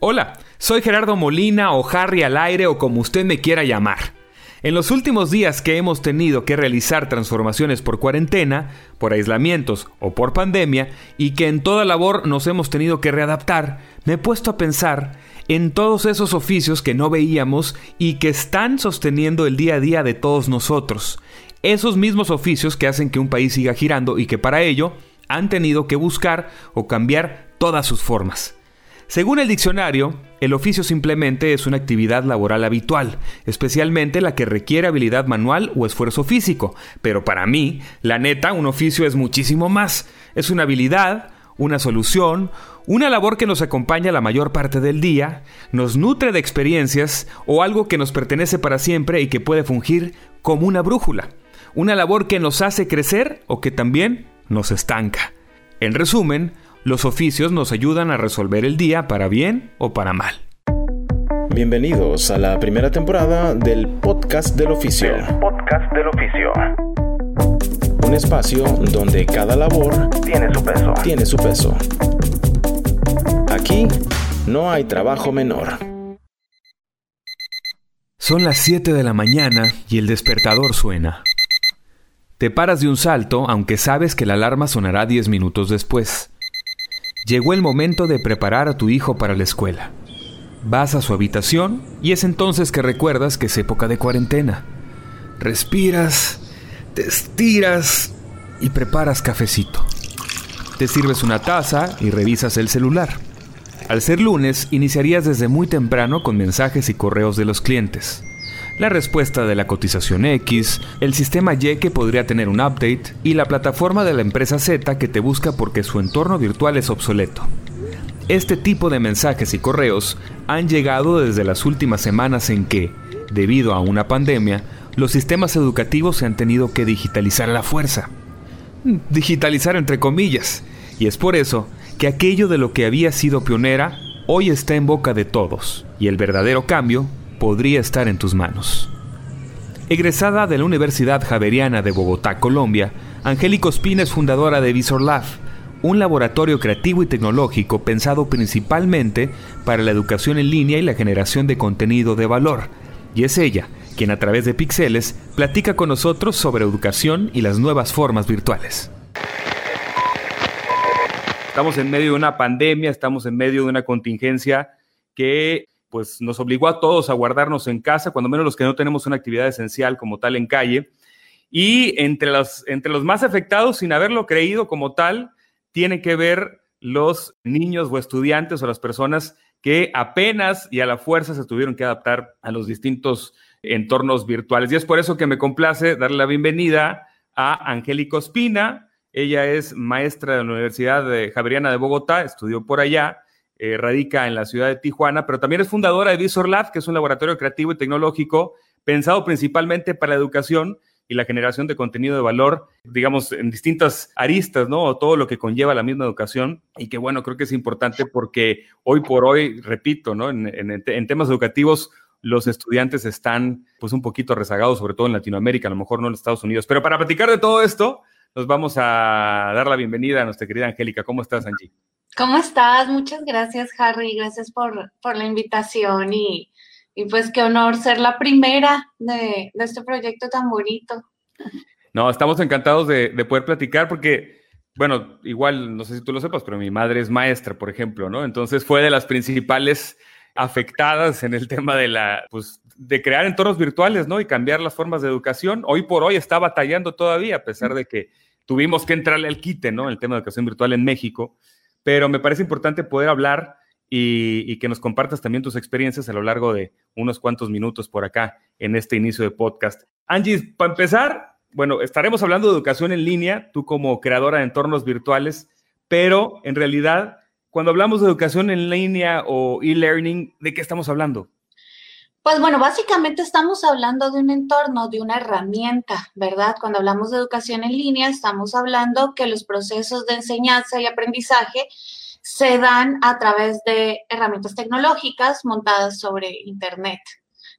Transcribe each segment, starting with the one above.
Hola, soy Gerardo Molina o Harry al aire o como usted me quiera llamar. En los últimos días que hemos tenido que realizar transformaciones por cuarentena, por aislamientos o por pandemia, y que en toda labor nos hemos tenido que readaptar, me he puesto a pensar en todos esos oficios que no veíamos y que están sosteniendo el día a día de todos nosotros. Esos mismos oficios que hacen que un país siga girando y que para ello han tenido que buscar o cambiar todas sus formas. Según el diccionario, el oficio simplemente es una actividad laboral habitual, especialmente la que requiere habilidad manual o esfuerzo físico. Pero para mí, la neta, un oficio es muchísimo más. Es una habilidad, una solución, una labor que nos acompaña la mayor parte del día, nos nutre de experiencias o algo que nos pertenece para siempre y que puede fungir como una brújula. Una labor que nos hace crecer o que también nos estanca. En resumen, los oficios nos ayudan a resolver el día para bien o para mal. Bienvenidos a la primera temporada del Podcast del Oficio. podcast del oficio. Un espacio donde cada labor Tiene su peso. tiene su peso. Aquí no hay trabajo menor. Son las 7 de la mañana y el despertador suena. Te paras de un salto aunque sabes que la alarma sonará 10 minutos después. Llegó el momento de preparar a tu hijo para la escuela. Vas a su habitación y es entonces que recuerdas que es época de cuarentena. Respiras, te estiras y preparas cafecito. Te sirves una taza y revisas el celular. Al ser lunes, iniciarías desde muy temprano con mensajes y correos de los clientes. La respuesta de la cotización X, el sistema Y que podría tener un update y la plataforma de la empresa Z que te busca porque su entorno virtual es obsoleto. Este tipo de mensajes y correos han llegado desde las últimas semanas en que, debido a una pandemia, los sistemas educativos se han tenido que digitalizar a la fuerza. Digitalizar entre comillas. Y es por eso que aquello de lo que había sido pionera hoy está en boca de todos, y el verdadero cambio podría estar en tus manos. Egresada de la Universidad Javeriana de Bogotá, Colombia, Angélica Ospina es fundadora de VisorLab, un laboratorio creativo y tecnológico pensado principalmente para la educación en línea y la generación de contenido de valor. Y es ella quien a través de Pixeles platica con nosotros sobre educación y las nuevas formas virtuales. Estamos en medio de una pandemia, estamos en medio de una contingencia que pues nos obligó a todos a guardarnos en casa, cuando menos los que no tenemos una actividad esencial como tal en calle. Y entre los, entre los más afectados, sin haberlo creído como tal, tienen que ver los niños o estudiantes o las personas que apenas y a la fuerza se tuvieron que adaptar a los distintos entornos virtuales. Y es por eso que me complace darle la bienvenida a Angélica Ospina. Ella es maestra de la Universidad de Javeriana de Bogotá, estudió por allá, eh, radica en la ciudad de Tijuana, pero también es fundadora de Visor Lab, que es un laboratorio creativo y tecnológico pensado principalmente para la educación y la generación de contenido de valor, digamos, en distintas aristas, ¿no? O todo lo que conlleva la misma educación y que, bueno, creo que es importante porque hoy por hoy, repito, ¿no? En, temas educativos, los estudiantes están, pues, un poquito rezagados, sobre todo en Latinoamérica, a lo mejor no en Estados Unidos. Pero para platicar de todo esto, nos vamos a dar la bienvenida a nuestra querida Angélica. ¿Cómo estás, Angie? ¿Cómo estás? Muchas gracias, Harry. Gracias por, por la invitación y, y pues qué honor ser la primera de, de este proyecto tan bonito. No, estamos encantados de, de poder platicar porque, bueno, igual, no sé si tú lo sepas, pero mi madre es maestra, por ejemplo, ¿no? Entonces fue de las principales afectadas en el tema de la, pues, de crear entornos virtuales, ¿no? Y cambiar las formas de educación. Hoy por hoy está batallando todavía, a pesar de que tuvimos que entrarle al quite, ¿no? El tema de educación virtual en México. Pero me parece importante poder hablar y, que nos compartas también tus experiencias a lo largo de unos cuantos minutos por acá en este inicio de podcast. Angie, para empezar, bueno, estaremos hablando de educación en línea, tú como creadora de entornos virtuales, pero en realidad, cuando hablamos de educación en línea o e-learning, ¿de qué estamos hablando? Pues bueno, básicamente estamos hablando de un entorno, de una herramienta, ¿verdad? Cuando hablamos de educación en línea, estamos hablando que los procesos de enseñanza y aprendizaje se dan a través de herramientas tecnológicas montadas sobre Internet.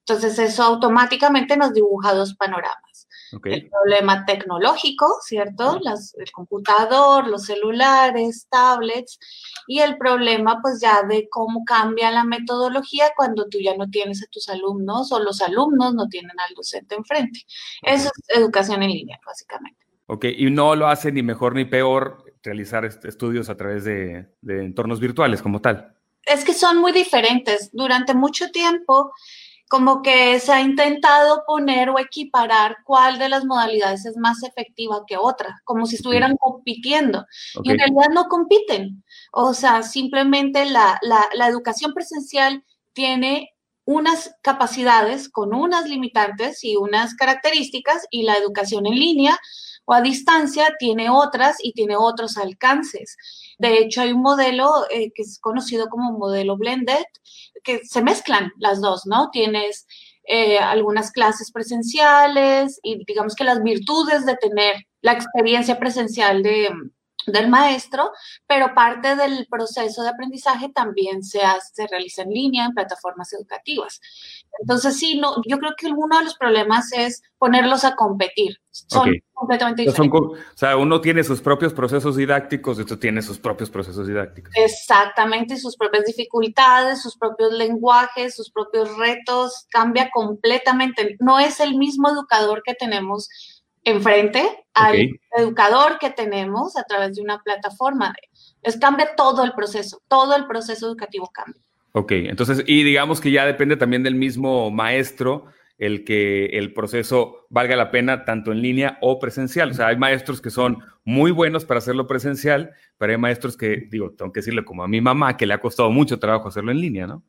Entonces, eso automáticamente nos dibuja dos panoramas. El problema tecnológico, ¿cierto? el computador, los celulares, tablets, y el problema pues ya de cómo cambia la metodología cuando tú ya no tienes a tus alumnos o los alumnos no tienen al docente enfrente. Eso es educación en línea, básicamente. Ok, y no lo hace ni mejor ni peor realizar estudios a través de, de entornos virtuales como tal. Es que son muy diferentes. Durante mucho tiempo como que se ha intentado poner o equiparar cuál de las modalidades es más efectiva que otra, como si estuvieran compitiendo. Y en realidad no compiten. O sea, simplemente la, la, educación presencial tiene unas capacidades con unas limitantes y unas características y la educación en línea o a distancia tiene otras y tiene otros alcances. De hecho, hay un modelo eh, que es conocido como modelo blended, que se mezclan las dos, ¿no? Tienes eh, algunas clases presenciales y digamos que las virtudes de tener la experiencia presencial de, del maestro, pero parte del proceso de aprendizaje también se, se realiza en línea en plataformas educativas. Entonces, sí, no, yo creo que uno de los problemas es ponerlos a competir. Son completamente diferentes. o sea, uno tiene sus propios procesos didácticos y otro tiene sus propios procesos didácticos. Exactamente, sus propias dificultades, sus propios lenguajes, sus propios retos, cambia completamente. No es el mismo educador que tenemos enfrente al educador que tenemos a través de una plataforma. Es cambia todo el proceso, todo el proceso educativo cambia. Ok, entonces, y digamos que ya depende también del mismo maestro el que el proceso valga la pena tanto en línea o presencial. O sea, hay maestros que son muy buenos para hacerlo presencial, pero hay maestros que, digo, tengo que decirle como a mi mamá, que le ha costado mucho trabajo hacerlo en línea, ¿no?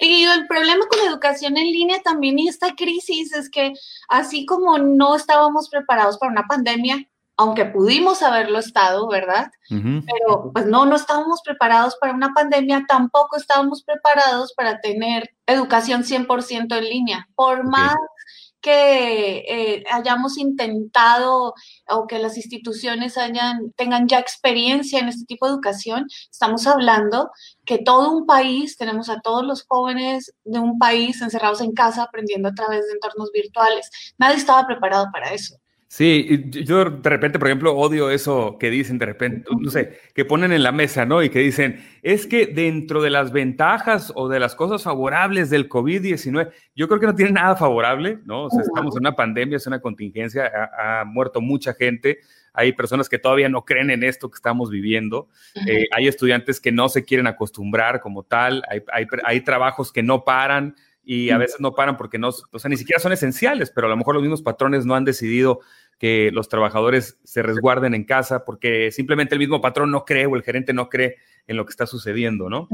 Y, el problema con la educación en línea también y esta crisis es que así como no estábamos preparados para una pandemia, aunque pudimos haberlo estado, ¿verdad? Pero pues no, no estábamos preparados para una pandemia, tampoco estábamos preparados para tener educación 100% en línea. Por más que eh, hayamos intentado o que las instituciones hayan, tengan ya experiencia en este tipo de educación, estamos hablando que todo un país, tenemos a todos los jóvenes de un país encerrados en casa aprendiendo a través de entornos virtuales. Nadie estaba preparado para eso. Sí, yo de repente, por ejemplo, odio eso que dicen de repente, no sé, que ponen en la mesa, ¿no? Y que dicen, es que dentro de las ventajas o de las cosas favorables del COVID-19, yo creo que no tiene nada favorable, ¿no? O sea, estamos en una pandemia, es una contingencia, ha, muerto mucha gente, hay personas que todavía no creen en esto que estamos viviendo, eh, hay estudiantes que no se quieren acostumbrar como tal, hay, hay, hay trabajos que no paran, y a veces no paran porque no, o sea, ni siquiera son esenciales, pero a lo mejor los mismos patrones no han decidido que los trabajadores se resguarden en casa porque simplemente el mismo patrón no cree o el gerente no cree en lo que está sucediendo, ¿no?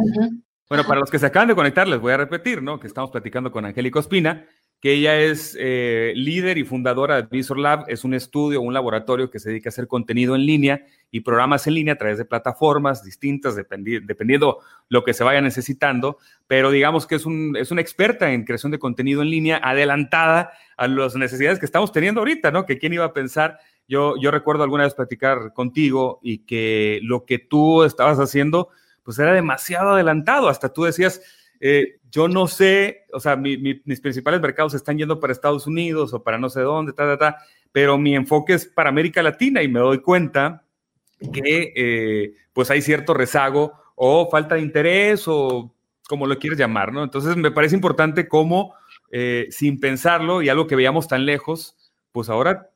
Bueno, para los que se acaban de conectar, les voy a repetir, ¿no? Que estamos platicando con Angélica Ospina, que ella es eh, líder y fundadora de Visor Lab, es un estudio, un laboratorio que se dedica a hacer contenido en línea y programas en línea a través de plataformas distintas, dependiendo lo que se vaya necesitando, pero digamos que es una experta en creación de contenido en línea, adelantada a las necesidades que estamos teniendo ahorita, ¿no? Que quién iba a pensar. Yo, yo recuerdo alguna vez platicar contigo y que lo que tú estabas haciendo, pues era demasiado adelantado, hasta tú decías, eh, yo no sé, o sea, mis principales mercados están yendo para Estados Unidos o para no sé dónde, ta, ta, ta, pero mi enfoque es para América Latina y me doy cuenta que eh, pues hay cierto rezago o falta de interés o como lo quieres llamar, ¿no? Entonces me parece importante cómo eh, sin pensarlo y algo que veíamos tan lejos, pues ahora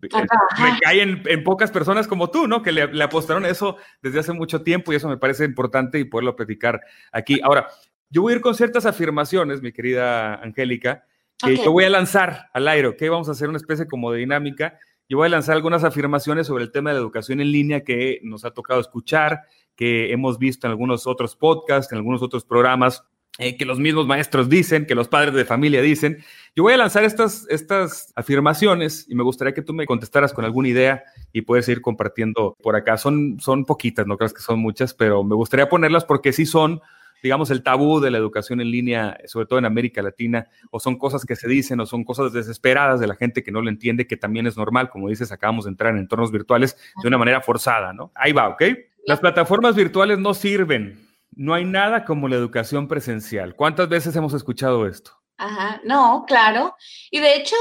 recae en, en, pocas personas como tú, ¿no? Que le, le, apostaron eso desde hace mucho tiempo y eso me parece importante y poderlo platicar aquí. Ahora, yo voy a ir con ciertas afirmaciones, mi querida Angélica, que yo voy a lanzar al aire, ¿ok? Vamos a hacer una especie como de dinámica. Yo voy a lanzar algunas afirmaciones sobre el tema de la educación en línea que nos ha tocado escuchar, que hemos visto en algunos otros podcasts, en algunos otros programas, eh, que los mismos maestros dicen, que los padres de familia dicen. Yo voy a lanzar estas, estas afirmaciones y me gustaría que tú me contestaras con alguna idea y puedes ir compartiendo por acá. Son, son poquitas, no creas que son muchas, pero me gustaría ponerlas porque sí son digamos, el tabú de la educación en línea, sobre todo en América Latina, o son cosas que se dicen o son cosas desesperadas de la gente que no lo entiende, que también es normal, como dices, acabamos de entrar en entornos virtuales de una manera forzada, ¿no? Ahí va, ¿ok? Las plataformas virtuales no sirven. No hay nada como la educación presencial. ¿Cuántas veces hemos escuchado esto? Ajá, no, claro. Y de hecho,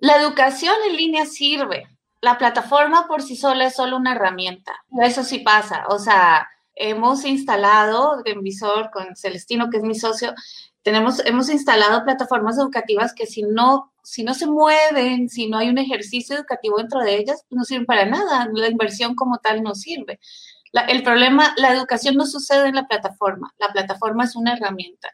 La educación en línea sirve. La plataforma por sí sola es solo una herramienta. Eso sí pasa. O sea, hemos instalado en Visor con Celestino, que es mi socio, tenemos, hemos instalado plataformas educativas que si no, si no se mueven, si no hay un ejercicio educativo dentro de ellas, no sirven para nada. La inversión como tal no sirve. el problema, la educación no sucede en la plataforma. La plataforma es una herramienta.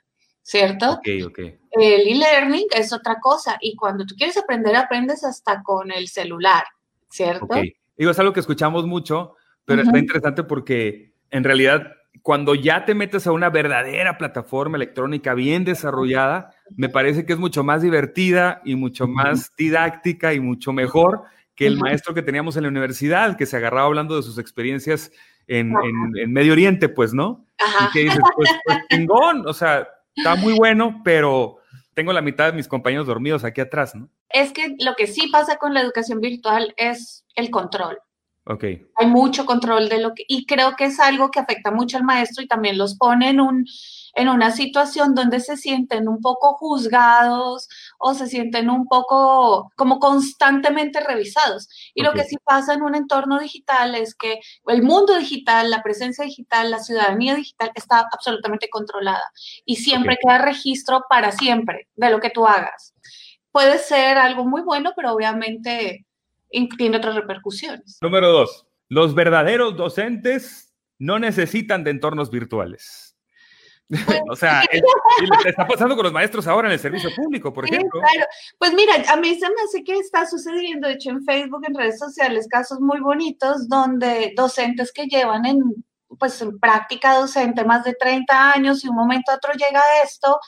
¿cierto? Ok, ok. El e-learning es otra cosa y cuando tú quieres aprender, aprendes hasta con el celular, ¿cierto? Ok. Digo, es algo que escuchamos mucho, pero está interesante porque en realidad cuando ya te metes a una verdadera plataforma electrónica bien desarrollada, me parece que es mucho más divertida y mucho más didáctica y mucho mejor que el maestro que teníamos en la universidad, que se agarraba hablando de sus experiencias en, en, Medio Oriente, pues, ¿no? Ajá. Y que dices, pues, pues chingón, o sea, está muy bueno, pero tengo la mitad de mis compañeros dormidos aquí atrás, ¿no? Es que lo que sí pasa con la educación virtual es el control. Ok. Hay mucho control de lo que, y creo que es algo que afecta mucho al maestro y también los pone en un, en una situación donde se sienten un poco juzgados o se sienten un poco como constantemente revisados. Y lo que sí pasa en un entorno digital es que el mundo digital, la presencia digital, la ciudadanía digital está absolutamente controlada y siempre queda registro para siempre de lo que tú hagas. Puede ser algo muy bueno, pero obviamente tiene otras repercusiones. Número dos, los verdaderos docentes no necesitan de entornos virtuales. o sea, está pasando con los maestros ahora en el servicio público, por ejemplo. Claro. Pues mira, a mí se me hace que está sucediendo, de hecho, en Facebook, en redes sociales, casos muy bonitos donde docentes que llevan en, pues, en práctica docente más de 30 años y un momento a otro llega esto.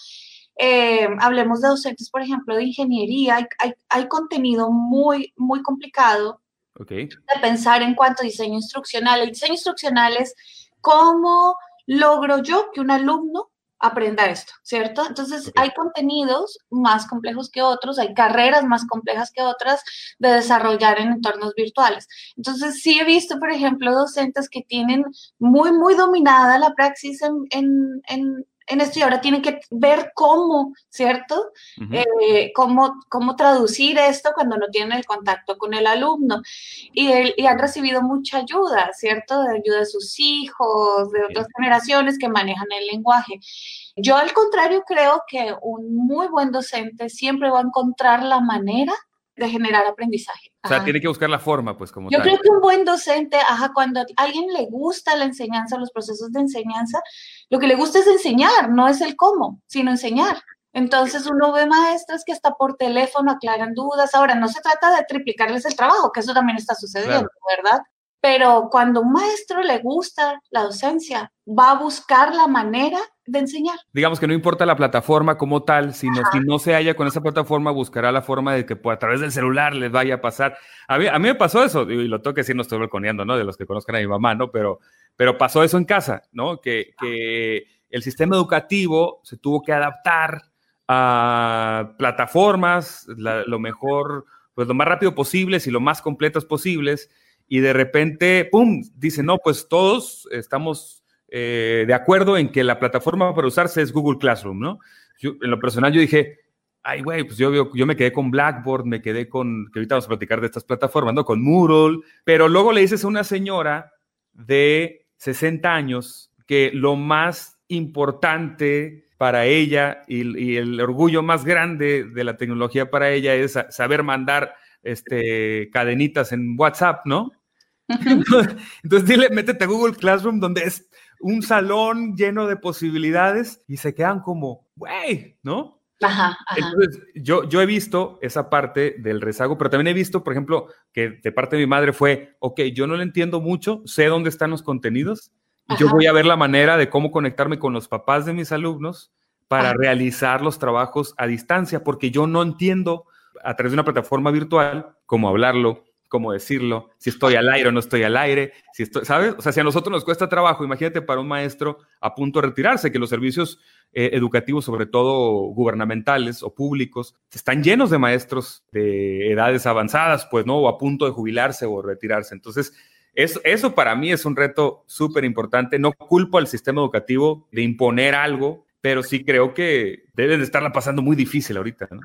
Eh, hablemos de docentes, por ejemplo, de ingeniería, hay, hay, hay contenido muy, muy complicado okay. de pensar en cuanto a diseño instruccional. El diseño instruccional es cómo logro yo que un alumno aprenda esto, ¿cierto? Entonces, hay contenidos más complejos que otros, hay carreras más complejas que otras de desarrollar en entornos virtuales. Entonces, sí he visto, por ejemplo, docentes que tienen muy, muy dominada la praxis en, en en esto y ahora tienen que ver cómo, ¿cierto? Eh, cómo, cómo traducir esto cuando no tienen el contacto con el alumno. Y, y, han recibido mucha ayuda, ¿cierto? De ayuda de sus hijos, de otras generaciones que manejan el lenguaje. Yo al contrario creo que un muy buen docente siempre va a encontrar la manera de generar aprendizaje. O sea, tiene que buscar la forma, pues, como Yo creo que un buen docente, ajá, cuando a alguien le gusta la enseñanza, los procesos de enseñanza, lo que le gusta es enseñar, no es el cómo, sino enseñar. Entonces uno ve maestras que hasta por teléfono aclaran dudas. Ahora, no se trata de triplicarles el trabajo, que eso también está sucediendo, ¿verdad? Pero cuando un maestro le gusta la docencia, va a buscar la manera de enseñar. Digamos que no importa la plataforma como tal, sino si no se halla con esa plataforma, buscará la forma de que pues, a través del celular les vaya a pasar. A mí, a mí me pasó eso, y lo tengo que decir, no estoy balconeando, ¿no? De los que conozcan a mi mamá, ¿no? Pero, pero pasó eso en casa, ¿no? Que, que el sistema educativo se tuvo que adaptar a plataformas, lo mejor, pues lo más rápido posible y lo más completas posibles y de repente, ¡pum!, dice, no, pues todos estamos eh, de acuerdo en que la plataforma para usarse es Google Classroom, ¿no? en lo personal yo dije, ay, güey, pues yo, yo me quedé con Blackboard, me quedé con, que ahorita vamos a platicar de estas plataformas, ¿no? Con Moodle, pero luego le dices a una señora de 60 años que lo más importante para ella y, y el orgullo más grande de la tecnología para ella es saber mandar este, cadenitas en WhatsApp, ¿no? Entonces, dile, métete a Google Classroom donde es un salón lleno de posibilidades y se quedan como, güey, ¿no? Ajá, Entonces, yo, yo he visto esa parte del rezago, pero también he visto, por ejemplo, que de parte de mi madre fue, ok, yo no le entiendo mucho, sé dónde están los contenidos y yo voy a ver la manera de cómo conectarme con los papás de mis alumnos para realizar los trabajos a distancia, porque yo no entiendo a través de una plataforma virtual cómo hablarlo, cómo decirlo, si estoy al aire o no estoy al aire, si estoy, ¿sabes? O sea, si a nosotros nos cuesta trabajo, imagínate para un maestro a punto de retirarse, que los servicios eh, educativos, sobre todo gubernamentales o públicos, están llenos de maestros de edades avanzadas, pues, ¿no? O a punto de jubilarse o retirarse. Entonces, eso, eso para mí es un reto súper importante. No culpo al sistema educativo de imponer algo pero sí creo que deben de estarla pasando muy difícil ahorita, ¿no?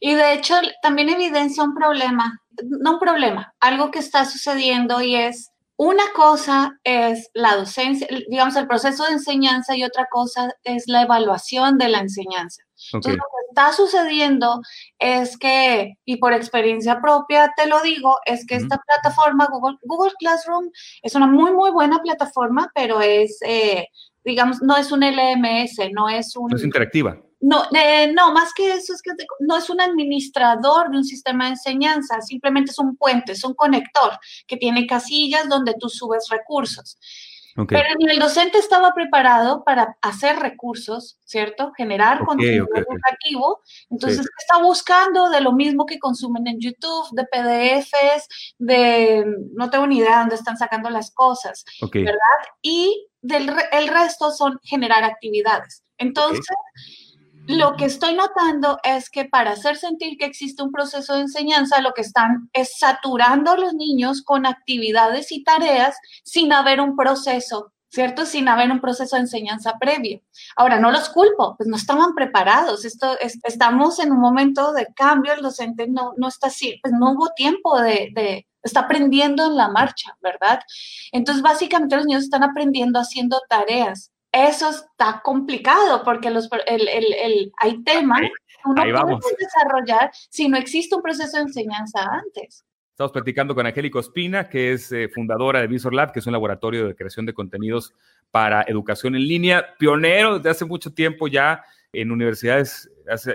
Y de hecho también evidencia un problema, no un problema, algo que está sucediendo y es una cosa es la docencia, digamos, el proceso de enseñanza y otra cosa es la evaluación de la enseñanza. Entonces, lo que está sucediendo es que, y por experiencia propia te lo digo, es que esta plataforma, Google, Google Classroom, es una muy, muy buena plataforma, pero es, eh, digamos, no es un LMS, no es un... No es interactiva. No, eh, no, más que eso es que no es un administrador de un sistema de enseñanza, simplemente es un puente, es un conector que tiene casillas donde tú subes recursos. Pero ni el docente estaba preparado para hacer recursos, ¿cierto? Generar contenido educativo. Entonces, está buscando de lo mismo que consumen en YouTube, de PDFs, de no tengo ni idea de dónde están sacando las cosas, ¿verdad? Y del el resto son generar actividades. Entonces, lo que estoy notando es que para hacer sentir que existe un proceso de enseñanza, lo que están es saturando a los niños con actividades y tareas sin haber un proceso, ¿cierto? Sin haber un proceso de enseñanza previo. Ahora, no los culpo, pues no estaban preparados. Esto, estamos en un momento de cambio, el docente no, no está así, pues no hubo tiempo de, de está aprendiendo en la marcha, ¿verdad? Entonces, básicamente los niños están aprendiendo haciendo tareas eso está complicado porque los, el, el, hay temas que uno puede desarrollar si no existe un proceso de enseñanza antes. Estamos platicando con Angélico Espina, que es eh, fundadora de Visor Lab, que es un laboratorio de creación de contenidos para educación en línea, pionero desde hace mucho tiempo ya en universidades,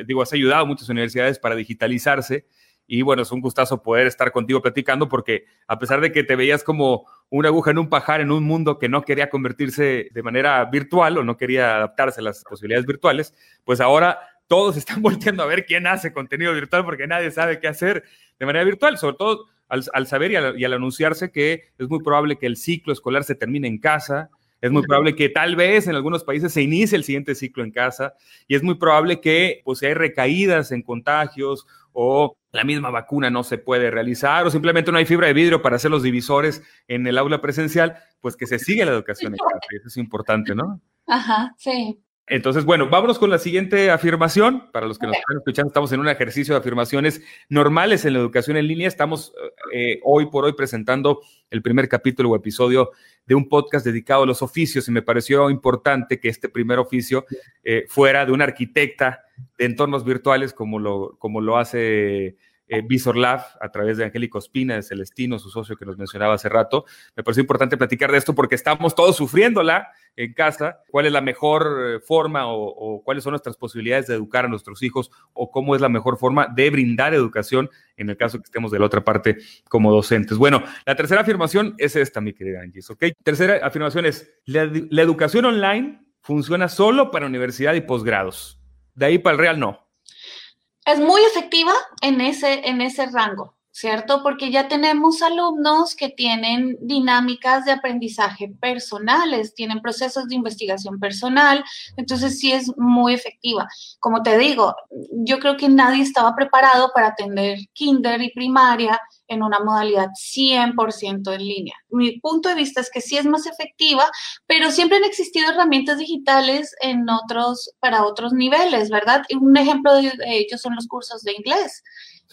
digo, has ayudado a muchas universidades para digitalizarse y bueno, es un gustazo poder estar contigo platicando porque a pesar de que te veías como una aguja en un pajar en un mundo que no quería convertirse de manera virtual o no quería adaptarse a las posibilidades virtuales, pues ahora todos están volteando a ver quién hace contenido virtual porque nadie sabe qué hacer de manera virtual, sobre todo al, saber y al, y al anunciarse que es muy probable que el ciclo escolar se termine en casa, es muy probable que tal vez en algunos países se inicie el siguiente ciclo en casa y es muy probable que pues, si hay recaídas en contagios o la misma vacuna no se puede realizar o simplemente no hay fibra de vidrio para hacer los divisores en el aula presencial, pues que se siga la educación en casa. Eso es importante, ¿no? Ajá, sí. Entonces, bueno, vámonos con la siguiente afirmación. Para los que nos están escuchando, estamos en un ejercicio de afirmaciones normales en la educación en línea. Estamos eh, hoy por hoy presentando el primer capítulo o episodio de un podcast dedicado a los oficios y me pareció importante que este primer oficio eh, fuera de una arquitecta de entornos virtuales como lo, como lo hace eh, Visor Lab a través de Angélico Espina, de Celestino, su socio que nos mencionaba hace rato. Me pareció importante platicar de esto porque estamos todos sufriéndola en casa. ¿Cuál es la mejor eh, forma o, cuáles son nuestras posibilidades de educar a nuestros hijos o cómo es la mejor forma de brindar educación en el caso que estemos de la otra parte como docentes? Bueno, la tercera afirmación es esta, mi querida Angie, ¿ok? Tercera afirmación es, la, la educación online funciona solo para universidad y posgrados. De ahí para el real no es muy efectiva en ese, en ese rango, ¿cierto? Porque ya tenemos alumnos que tienen dinámicas de aprendizaje personales, tienen procesos de investigación personal, entonces sí es muy efectiva. Como te digo, yo creo que nadie estaba preparado para atender kinder y primaria en una modalidad 100% en línea. Mi punto de vista es que sí es más efectiva, pero siempre han existido herramientas digitales en otros, para otros niveles, ¿verdad? Un ejemplo de ellos son los cursos de inglés.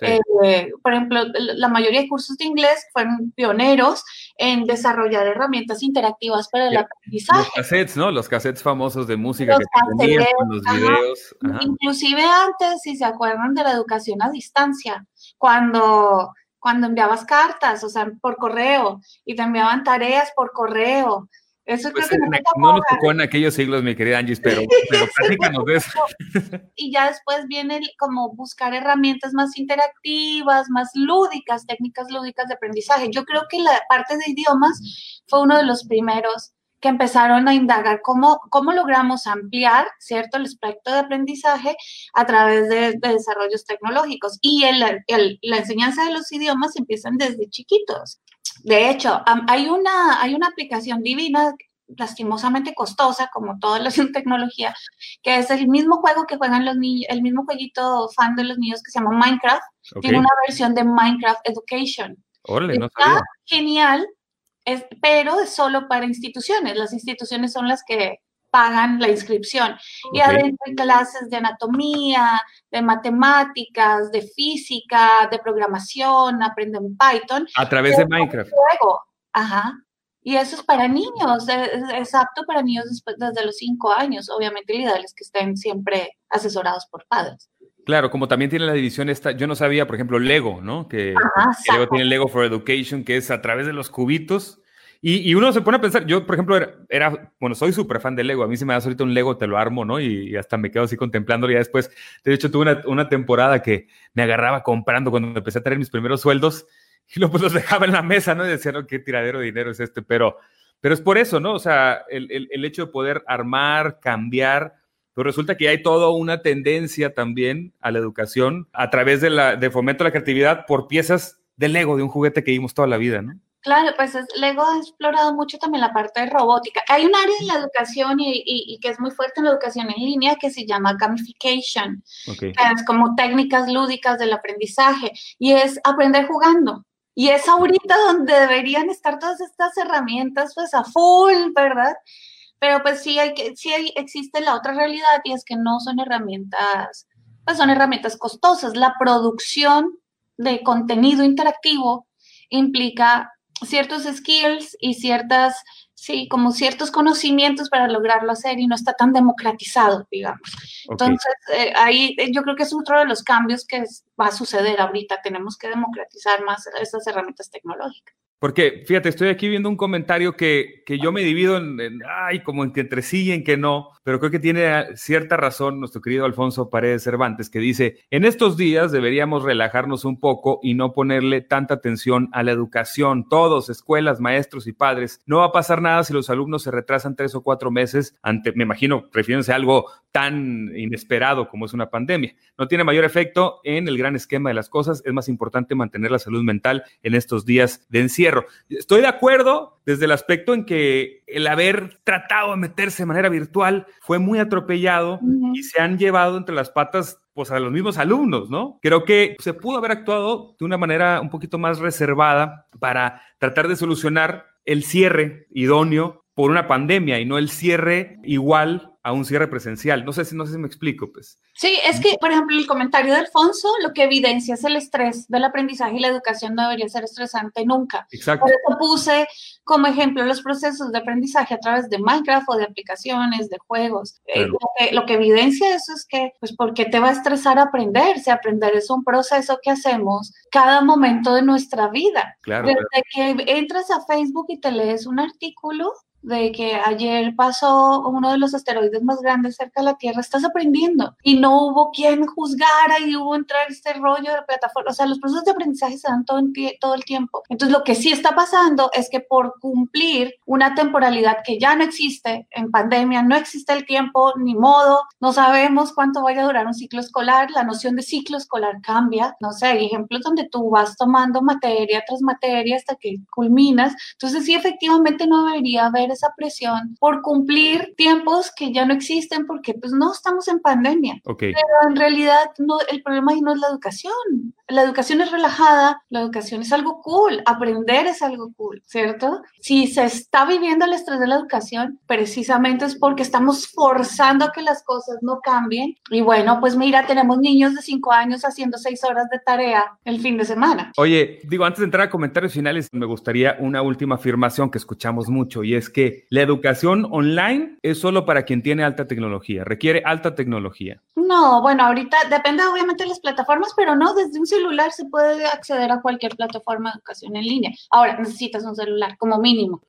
Eh, por ejemplo, la mayoría de cursos de inglés fueron pioneros en desarrollar herramientas interactivas para el aprendizaje. Los cassettes, ¿no? Los cassettes famosos de música que tenían los videos. Inclusive antes, si se acuerdan de la educación a distancia, cuando cuando enviabas cartas, o sea, por correo, y te enviaban tareas por correo. Eso pues creo que no, nos tocó en aquellos siglos, mi querida Angie, pero, pero platícanos de eso. Y ya después viene como buscar herramientas más interactivas, más lúdicas, técnicas lúdicas de aprendizaje. Yo creo que la parte de idiomas fue uno de los primeros que empezaron a indagar cómo, cómo logramos ampliar, ¿cierto?, el espectro de aprendizaje a través de, desarrollos tecnológicos. Y el, la enseñanza de los idiomas empiezan desde chiquitos. De hecho, hay una, hay una aplicación divina lastimosamente costosa, como toda la tecnología, que es el mismo juego que juegan los niños, el mismo jueguito fan de los niños que se llama Minecraft. Tiene una versión de Minecraft Education. Está genial pero es solo para instituciones. Las instituciones son las que pagan la inscripción. Y adentro hay clases de anatomía, de matemáticas, de física, de programación, aprenden Python. A través de Minecraft. Juego. Ajá. Y eso es para niños, es, apto para niños desde los cinco años. Obviamente, lo ideal es que estén siempre asesorados por padres. Claro, como también tiene la división esta, yo no sabía, por ejemplo, Lego, ¿no? Que, Lego tiene Lego for Education, que es a través de los cubitos. Y, uno se pone a pensar, yo, por ejemplo, era, bueno, soy súper fan de Lego, a mí si me das ahorita un Lego, te lo armo, ¿no? Y, hasta me quedo así contemplándolo. Ya después, de hecho, tuve una, una, temporada que me agarraba comprando cuando empecé a tener mis primeros sueldos y luego pues los dejaba en la mesa, ¿no? Y decía, no, qué tiradero de dinero es este, pero, pero es por eso, ¿no? O sea, el, el, el hecho de poder armar, cambiar, pero resulta que hay toda una tendencia también a la educación a través de, la, de fomento a la creatividad por piezas de Lego, de un juguete que vimos toda la vida, ¿no? Claro, pues Lego ha explorado mucho también la parte de robótica. Hay un área en la educación y, y, que es muy fuerte en la educación en línea que se llama gamification, que es como técnicas lúdicas del aprendizaje y es aprender jugando. Y es ahorita donde deberían estar todas estas herramientas pues a full, ¿verdad? Pero pues sí, hay que, sí existe la otra realidad y es que no son herramientas, pues son herramientas costosas. La producción de contenido interactivo implica ciertos skills y ciertas, sí, como ciertos conocimientos para lograrlo hacer y no está tan democratizado, digamos. Entonces, eh, ahí eh, yo creo que es otro de los cambios que va a suceder ahorita. Tenemos que democratizar más esas herramientas tecnológicas. Porque, fíjate, estoy aquí viendo un comentario que, que yo me divido en, ay, como en que entre sí y en que no, pero creo que tiene cierta razón nuestro querido Alfonso Paredes Cervantes, que dice, en estos días deberíamos relajarnos un poco y no ponerle tanta atención a la educación, todos, escuelas, maestros y padres. No va a pasar nada si los alumnos se retrasan tres o cuatro meses ante, me imagino, refiriéndose a algo tan inesperado como es una pandemia. No tiene mayor efecto en el gran esquema de las cosas, es más importante mantener la salud mental en estos días de encierro Estoy de acuerdo desde el aspecto en que el haber tratado de meterse de manera virtual fue muy atropellado y se han llevado entre las patas pues a los mismos alumnos, ¿no? Creo que se pudo haber actuado de una manera un poquito más reservada para tratar de solucionar el cierre idóneo por una pandemia y no el cierre igual a un cierre presencial. No sé si no sé si me explico, pues. Sí, es que, por ejemplo, el comentario de Alfonso lo que evidencia es el estrés del aprendizaje y la educación no debería ser estresante nunca. Exacto. Por eso puse como ejemplo los procesos de aprendizaje a través de Minecraft o de aplicaciones, de juegos. Eh, lo, que, evidencia eso es que, pues, ¿por qué te va a estresar aprender? Si aprender es un proceso que hacemos cada momento de nuestra vida. Claro, Desde que entras a Facebook y te lees un artículo, de que ayer pasó uno de los asteroides más grandes cerca de la Tierra, estás aprendiendo y no hubo quien juzgara y hubo entrar este rollo de plataforma. O sea, los procesos de aprendizaje se dan todo, todo el tiempo. Entonces, lo que sí está pasando es que por cumplir una temporalidad que ya no existe en pandemia, no existe el tiempo ni modo, no sabemos cuánto vaya a durar un ciclo escolar, la noción de ciclo escolar cambia. No sé, hay ejemplos donde tú vas tomando materia tras materia hasta que culminas. Entonces, sí, efectivamente no debería haber esa presión por cumplir tiempos que ya no existen porque pues no estamos en pandemia. Pero en realidad no, el problema ahí no es la educación. La educación es relajada, la educación es algo cool, aprender es algo cool, ¿cierto? Si se está viviendo el estrés de la educación, precisamente es porque estamos forzando a que las cosas no cambien. Y bueno, pues mira, tenemos niños de 5 años haciendo 6 horas de tarea el fin de semana. Oye, digo, antes de entrar a comentarios finales, me gustaría una última afirmación que escuchamos mucho y es que la educación online es solo para quien tiene alta tecnología, requiere alta tecnología. No, bueno, ahorita depende obviamente de las plataformas, pero no, desde un celular se puede acceder a cualquier plataforma de educación en línea. Ahora, necesitas un celular como mínimo.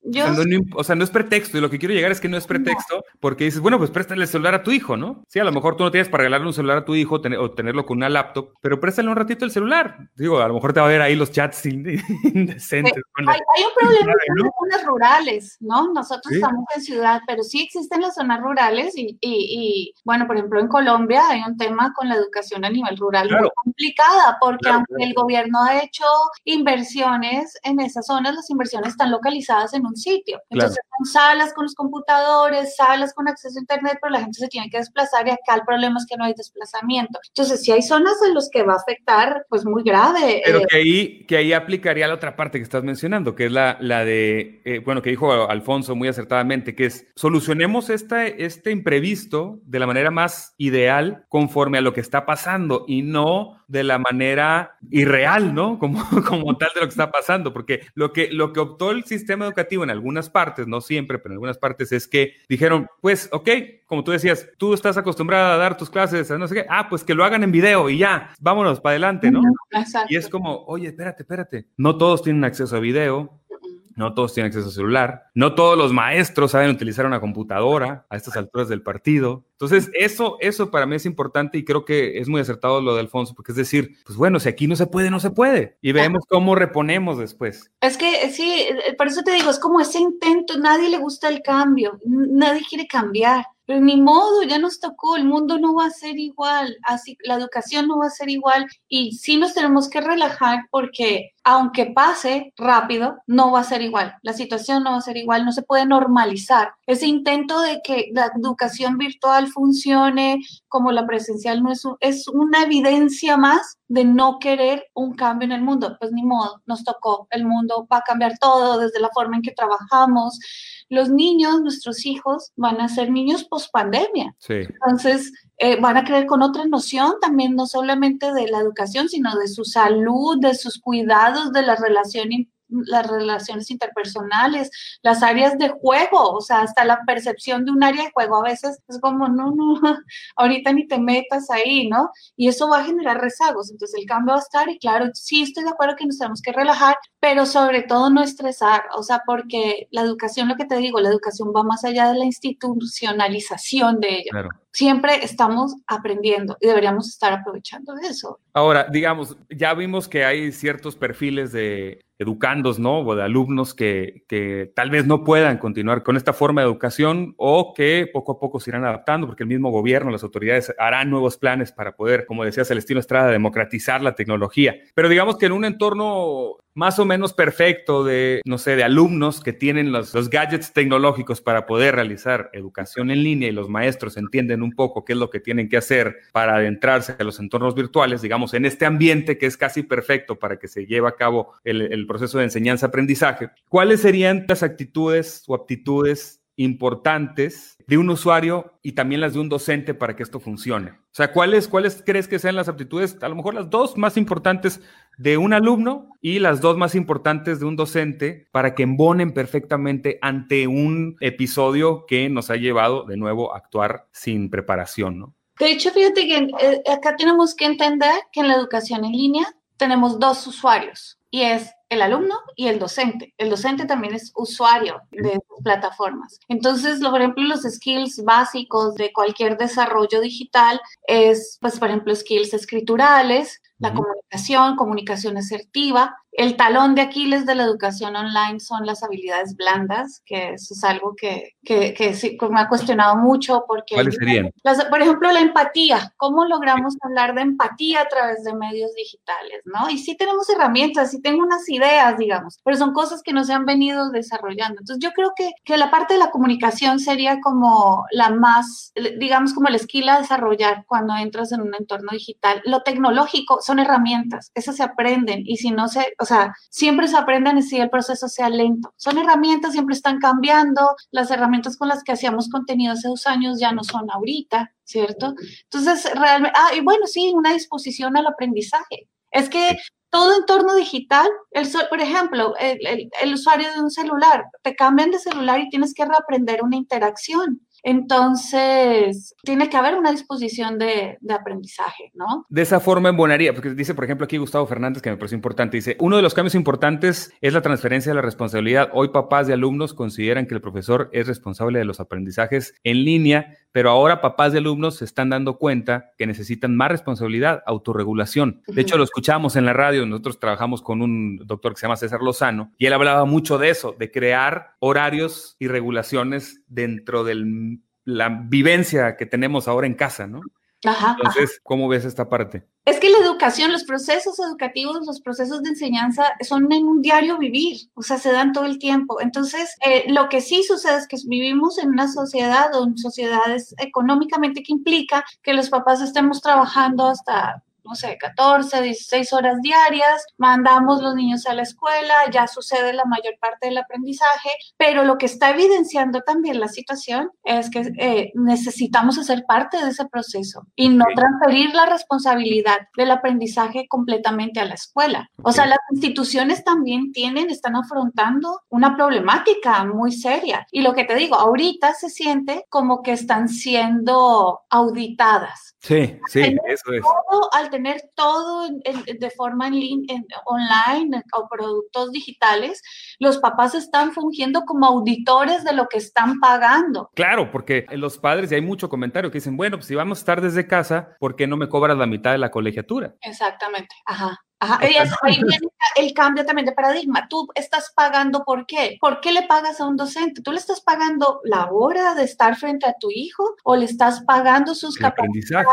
o, sea, no, es pretexto, y lo que quiero llegar es que no es pretexto, porque dices, bueno, pues préstale el celular a tu hijo, ¿no? Sí, a lo mejor tú no tienes para regalarle un celular a tu hijo o tenerlo con una laptop, pero préstale un ratito el celular. Digo, a lo mejor te va a ver ahí los chats indecentes. Hay, hay, un problema en las zonas rurales, ¿no? Nosotros estamos en ciudad, pero sí existen las zonas rurales y, y, bueno, por ejemplo, en Colombia hay un tema con la educación a nivel rural muy complicada, porque aunque el gobierno ha hecho inversiones en esas zonas, las inversiones están localizadas en un sitio. Entonces son salas con los computadores, salas con acceso a internet, pero la gente se tiene que desplazar y acá el problema es que no hay desplazamiento. Entonces, si hay zonas en las que va a afectar, pues muy grave. Pero eh, que, ahí, que ahí aplicaría la otra parte que estás mencionando, que es la, la de, eh, bueno, que dijo Alfonso Muy acertadamente, que es solucionemos este, este imprevisto de la manera más ideal conforme a lo que está pasando y no de la manera irreal, ¿no? Como, como tal de lo que está pasando, porque lo que, lo que optó el sistema educativo en algunas partes, no siempre, pero en algunas partes es que dijeron, pues, ok, como tú decías, tú estás acostumbrada a dar tus clases, no sé qué, ah, pues que lo hagan en video y ya, vámonos para adelante, ¿no? Y es como, oye, espérate, espérate, no todos tienen acceso a video, no todos tienen acceso a celular, no todos los maestros saben utilizar una computadora a estas alturas del partido. Entonces, eso, eso para mí es importante y creo que es muy acertado lo de Alfonso, porque es decir, pues bueno, si aquí no se puede, no se puede. Y vemos cómo reponemos después. Es que sí, eh, por eso te digo, es como ese intento, nadie le gusta el cambio, nadie quiere cambiar. Pero ni modo, ya nos tocó, el mundo no va a ser igual, así la educación no va a ser igual y sí nos tenemos que relajar porque aunque pase rápido, no va a ser igual, la situación no va a ser igual, no se puede normalizar. Ese intento de que la educación virtual funcione como la presencial no es, es una evidencia más de no querer un cambio en el mundo. Pues ni modo, nos tocó, el mundo va a cambiar todo desde la forma en que trabajamos, los niños, nuestros hijos, van a ser niños post pandemia. Entonces, eh, van a creer con otra noción también, no solamente de la educación, sino de su salud, de sus cuidados, de la relación las relaciones interpersonales, las áreas de juego, o sea, hasta la percepción de un área de juego a veces es como, no, no, ahorita ni te metas ahí, ¿no? Y eso va a generar rezagos, entonces el cambio va a estar y claro, sí estoy de acuerdo que nos tenemos que relajar, pero sobre todo no estresar, o sea, porque la educación, lo que te digo, la educación va más allá de la institucionalización de ella. Claro siempre estamos aprendiendo y deberíamos estar aprovechando eso. Ahora, digamos, ya vimos que hay ciertos perfiles de educandos, ¿no? O de alumnos que, que, tal vez no puedan continuar con esta forma de educación o que poco a poco se irán adaptando porque el mismo gobierno, las autoridades harán nuevos planes para poder, como decía Celestino Estrada, democratizar la tecnología. Pero digamos que en un entorno más o menos perfecto de, no sé, de alumnos que tienen los, los, gadgets tecnológicos para poder realizar educación en línea y los maestros entienden un poco qué es lo que tienen que hacer para adentrarse a los entornos virtuales, digamos, en este ambiente que es casi perfecto para que se lleve a cabo el, el proceso de enseñanza-aprendizaje, ¿cuáles serían las actitudes o aptitudes importantes de un usuario y también las de un docente para que esto funcione? O sea, ¿cuáles, ¿cuáles crees que sean las aptitudes, a lo mejor las dos más importantes de un alumno y las dos más importantes de un docente para que embonen perfectamente ante un episodio que nos ha llevado de nuevo a actuar sin preparación, ¿no? De hecho, fíjate que eh, acá tenemos que entender que en la educación en línea tenemos dos usuarios y es el alumno y el docente. El docente también es usuario de plataformas. Entonces, por ejemplo, los skills básicos de cualquier desarrollo digital es, pues, por ejemplo, skills escriturales, la comunicación, comunicación asertiva, el talón de Aquiles de la educación online son las habilidades blandas, que eso es algo que, que, que sí, me ha cuestionado mucho porque... ¿Cuáles serían? por ejemplo, la empatía. ¿Cómo logramos hablar de empatía a través de medios digitales? ¿no? Y sí tenemos herramientas, sí tengo unas ideas, digamos, pero son cosas que no se han venido desarrollando. Entonces yo creo que, que la parte de la comunicación sería como la más, digamos, como la skill a desarrollar cuando entras en un entorno digital. Lo tecnológico son herramientas, esas se aprenden y si no se o sea, siempre se aprenden si el proceso sea lento. Son herramientas, siempre están cambiando. Las herramientas con las que hacíamos contenido hace dos años ya no son ahorita, ¿cierto? Entonces, realmente, ah, y bueno, sí, una disposición al aprendizaje. Es que todo entorno digital, el, por ejemplo, el, el, usuario de un celular, te cambian de celular y tienes que reaprender una interacción. Entonces, tiene que haber una disposición de, aprendizaje, ¿no? De esa forma embonaría, porque dice, por ejemplo, aquí Gustavo Fernández, que me parece importante, dice, uno de los cambios importantes es la transferencia de la responsabilidad. Hoy papás de alumnos consideran que el profesor es responsable de los aprendizajes en línea, pero ahora papás de alumnos se están dando cuenta que necesitan más responsabilidad, autorregulación. De hecho, lo escuchamos en la radio, nosotros trabajamos con un doctor que se llama César Lozano, y él hablaba mucho de eso, de crear horarios y regulaciones dentro del la vivencia que tenemos ahora en casa, ¿no? Ajá, Entonces, ¿cómo ves esta parte? Es que la educación, los procesos educativos, los procesos de enseñanza son en un diario vivir, o sea, se dan todo el tiempo. Entonces, eh, lo que sí sucede es que vivimos en una sociedad o en sociedades económicamente que implica que los papás estemos trabajando hasta no sé, 14, 16 horas diarias, mandamos los niños a la escuela, ya sucede la mayor parte del aprendizaje, pero lo que está evidenciando también la situación es que eh, necesitamos hacer parte de ese proceso y no transferir la responsabilidad del aprendizaje completamente a la escuela. O sea, las instituciones también tienen, están afrontando una problemática muy seria. Y lo que te digo, ahorita se siente como que están siendo auditadas. Sí, sí, eso es. al tener todo de forma en, online o productos digitales, los papás están fungiendo como auditores de lo que están pagando. Claro, porque los padres, y hay mucho comentario que dicen, bueno, pues si vamos a estar desde casa, ¿por qué no me cobras la mitad de la colegiatura? Exactamente, ajá. Ajá, ahí viene el cambio también de paradigma. Tú estás pagando por qué? ¿Por qué le pagas a un docente? ¿Tú le estás pagando la hora de estar frente a tu hijo o le estás pagando sus capacidades?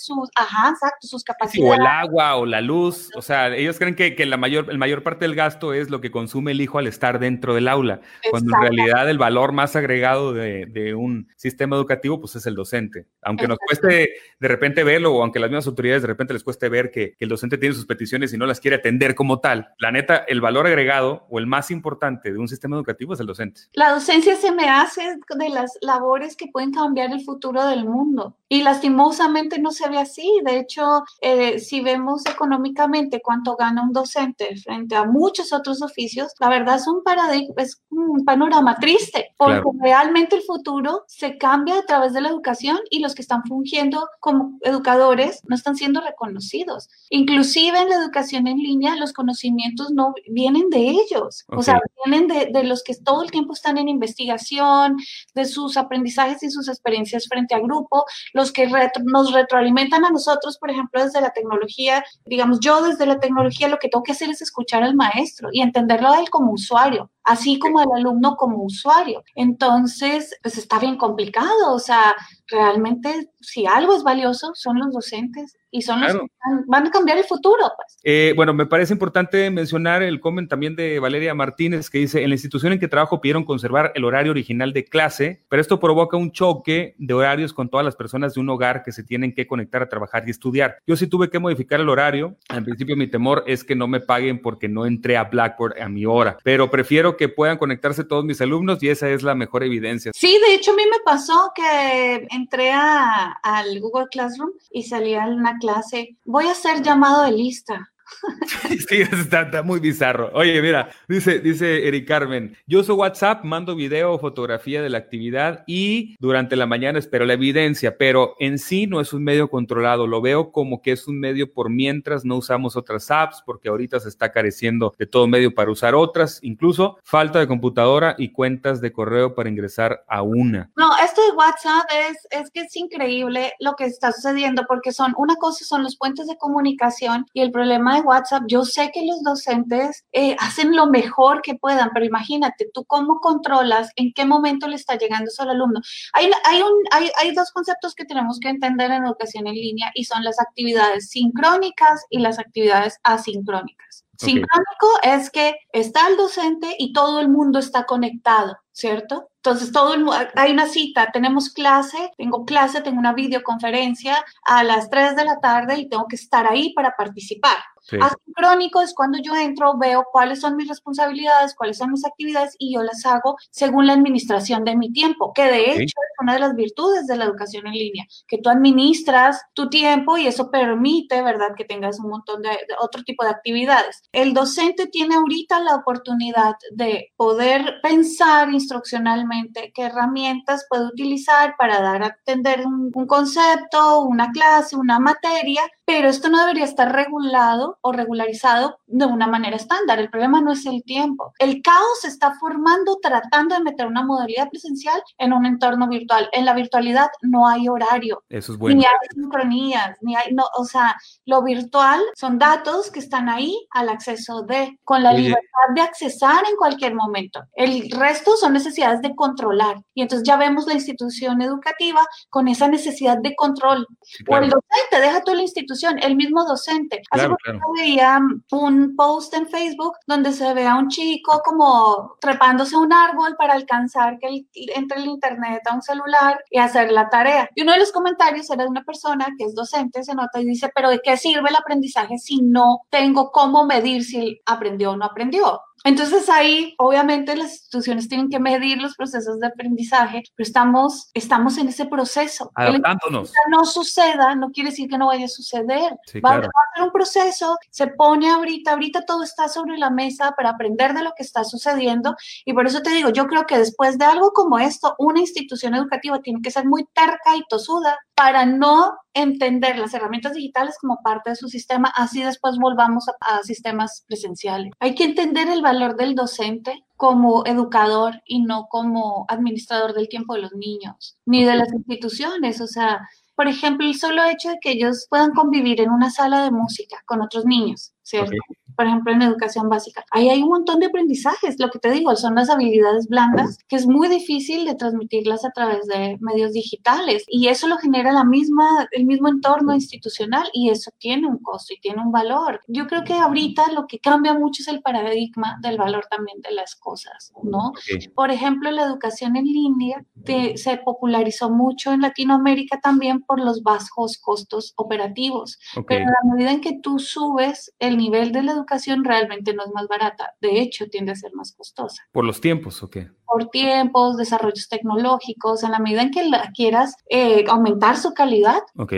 Sus, ajá, exacto, sus capacidades. o el agua o la luz. O sea, ellos creen que, que la mayor, el mayor parte del gasto es lo que consume el hijo al estar dentro del aula, cuando en realidad el valor más agregado de, de, un sistema educativo pues es el docente. Aunque nos cueste de repente verlo o aunque las mismas autoridades de repente les cueste ver que, que el docente tiene sus peticiones si no las quiere atender como tal. La neta, el valor agregado o el más importante de un sistema educativo es el docente. La docencia se me hace de las labores que pueden cambiar el futuro del mundo y lastimosamente no se ve así. De hecho, eh, si vemos económicamente cuánto gana un docente frente a muchos otros oficios, la verdad es un, paradigma, es un panorama triste porque realmente el futuro se cambia a través de la educación y los que están fungiendo como educadores no están siendo reconocidos. Inclusive en la educación educación en línea, los conocimientos no vienen de ellos, o sea, vienen de, de, los que todo el tiempo están en investigación, de sus aprendizajes y sus experiencias frente a grupo, los que nos retroalimentan a nosotros, por ejemplo, desde la tecnología, digamos, yo desde la tecnología lo que tengo que hacer es escuchar al maestro y entenderlo a él como usuario, así como al alumno como usuario. Entonces, pues está bien complicado, o sea, realmente si algo es valioso son los docentes y son los que van a cambiar el futuro. Pues. Eh, bueno, me parece importante mencionar el comment también de Valeria Martínez que dice, en la institución en que trabajo pidieron conservar el horario original de clase, pero esto provoca un choque de horarios con todas las personas de un hogar que se tienen que conectar a trabajar y estudiar. Yo sí tuve que modificar el horario. Al principio mi temor es que no me paguen porque no entré a Blackboard a mi hora, pero prefiero que puedan conectarse todos mis alumnos y esa es la mejor evidencia. Sí, de hecho a mí me pasó que entré a, al Google Classroom y salía una clase, voy a hacer llamado de lista. Sí, está, muy bizarro. Oye, mira, dice, dice Eric Carmen, yo uso WhatsApp, mando video o fotografía de la actividad y durante la mañana espero la evidencia, pero en sí no es un medio controlado, lo veo como que es un medio por mientras no usamos otras apps, porque ahorita se está careciendo de todo medio para usar otras, incluso falta de computadora y cuentas de correo para ingresar a una. No, esto de WhatsApp es, es que es increíble lo que está sucediendo, porque son, una cosa son los puentes de comunicación y el problema de WhatsApp, yo sé que los docentes eh, hacen lo mejor que puedan, pero imagínate, tú cómo controlas en qué momento le está llegando eso al alumno. Hay, hay, un, hay, hay dos conceptos que tenemos que entender en educación en línea y son las actividades sincrónicas y las actividades asincrónicas. Sincrónico es que está el docente y todo el mundo está conectado, ¿cierto? Entonces, todo el, hay una cita, tenemos clase, tengo clase, tengo una videoconferencia a las 3 de la tarde y tengo que estar ahí para participar. Asincrónico es cuando yo entro, veo cuáles son mis responsabilidades, cuáles son mis actividades y yo las hago según la administración de mi tiempo, que de hecho es una de las virtudes de la educación en línea, que tú administras tu tiempo y eso permite, ¿verdad?, que tengas un montón de, otro tipo de actividades. El docente tiene ahorita la oportunidad de poder pensar instruccionalmente qué herramientas puede utilizar para dar a entender un concepto, una clase, una materia, pero esto no debería estar regulado o regularizado de una manera estándar. El problema no es el tiempo. El caos se está formando tratando de meter una modalidad presencial en un entorno virtual. En la virtualidad no hay horario. Eso es bueno. Ni hay sincronías, ni hay, no, o sea, lo virtual son datos que están ahí al acceso de, con la libertad de accesar en cualquier momento. El resto son necesidades de controlar. Y entonces ya vemos la institución educativa con esa necesidad de control. O el docente, deja toda la institución institución, el mismo docente. Hace Claro, poco claro. veía un post en Facebook donde se ve a un chico como trepándose a un árbol para alcanzar que el- entre el internet a un celular y hacer la tarea. Y uno de los comentarios era de una persona que es docente, se nota y dice, pero ¿de qué sirve el aprendizaje si no tengo cómo medir si aprendió o no aprendió? Entonces ahí, obviamente, las instituciones tienen que medir los procesos de aprendizaje, pero estamos, estamos en ese proceso. Adaptándonos. no suceda, no quiere decir que no vaya a suceder. Sí, va, claro. va a ser un proceso, se pone ahorita, ahorita todo está sobre la mesa para aprender de lo que está sucediendo y por eso te digo, yo creo que después de algo como esto, una institución educativa tiene que ser muy terca y tosuda para no entender las herramientas digitales como parte de su sistema, así después volvamos a, sistemas presenciales. Hay que entender el valor del docente como educador y no como administrador del tiempo de los niños, ni de las instituciones, o sea, por ejemplo, el solo hecho de que ellos puedan convivir en una sala de música con otros niños, ¿cierto? Por ejemplo, en educación básica. Ahí hay un montón de aprendizajes, lo que te digo, son las habilidades blandas, que es muy difícil de transmitirlas a través de medios digitales. Y eso lo genera la misma, el mismo entorno institucional y eso tiene un costo y tiene un valor. Yo creo que ahorita lo que cambia mucho es el paradigma del valor también de las cosas, ¿no? Ok. Por ejemplo, la educación en línea te- se popularizó mucho en Latinoamérica también por los bajos costos operativos. Ok. Pero a la medida en que tú subes el nivel de la educación, realmente no es más barata. De hecho, tiende a ser más costosa. Por los tiempos, ok. Por tiempos, desarrollos tecnológicos, en la medida en que la quieras eh, aumentar su calidad, Ok.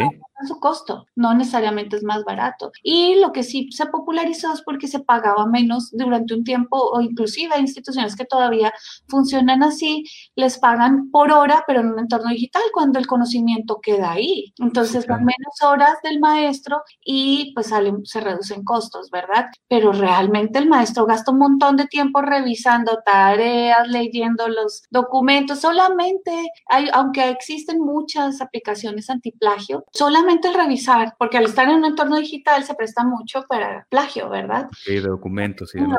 su costo, no necesariamente es más barato. Y lo que sí se popularizó es porque se pagaba menos durante un tiempo o inclusive hay instituciones que todavía funcionan así, les pagan por hora, pero en un entorno digital cuando el conocimiento queda ahí. Entonces, son menos horas del maestro y pues salen, se reducen costos, ¿verdad? Pero realmente el maestro gasta un montón de tiempo revisando tareas, leyendo los documentos, solamente hay, aunque existen muchas aplicaciones antiplagio, solamente el revisar, porque al estar en un entorno digital se presta mucho para plagio, ¿verdad? Ok, de documentos y demás.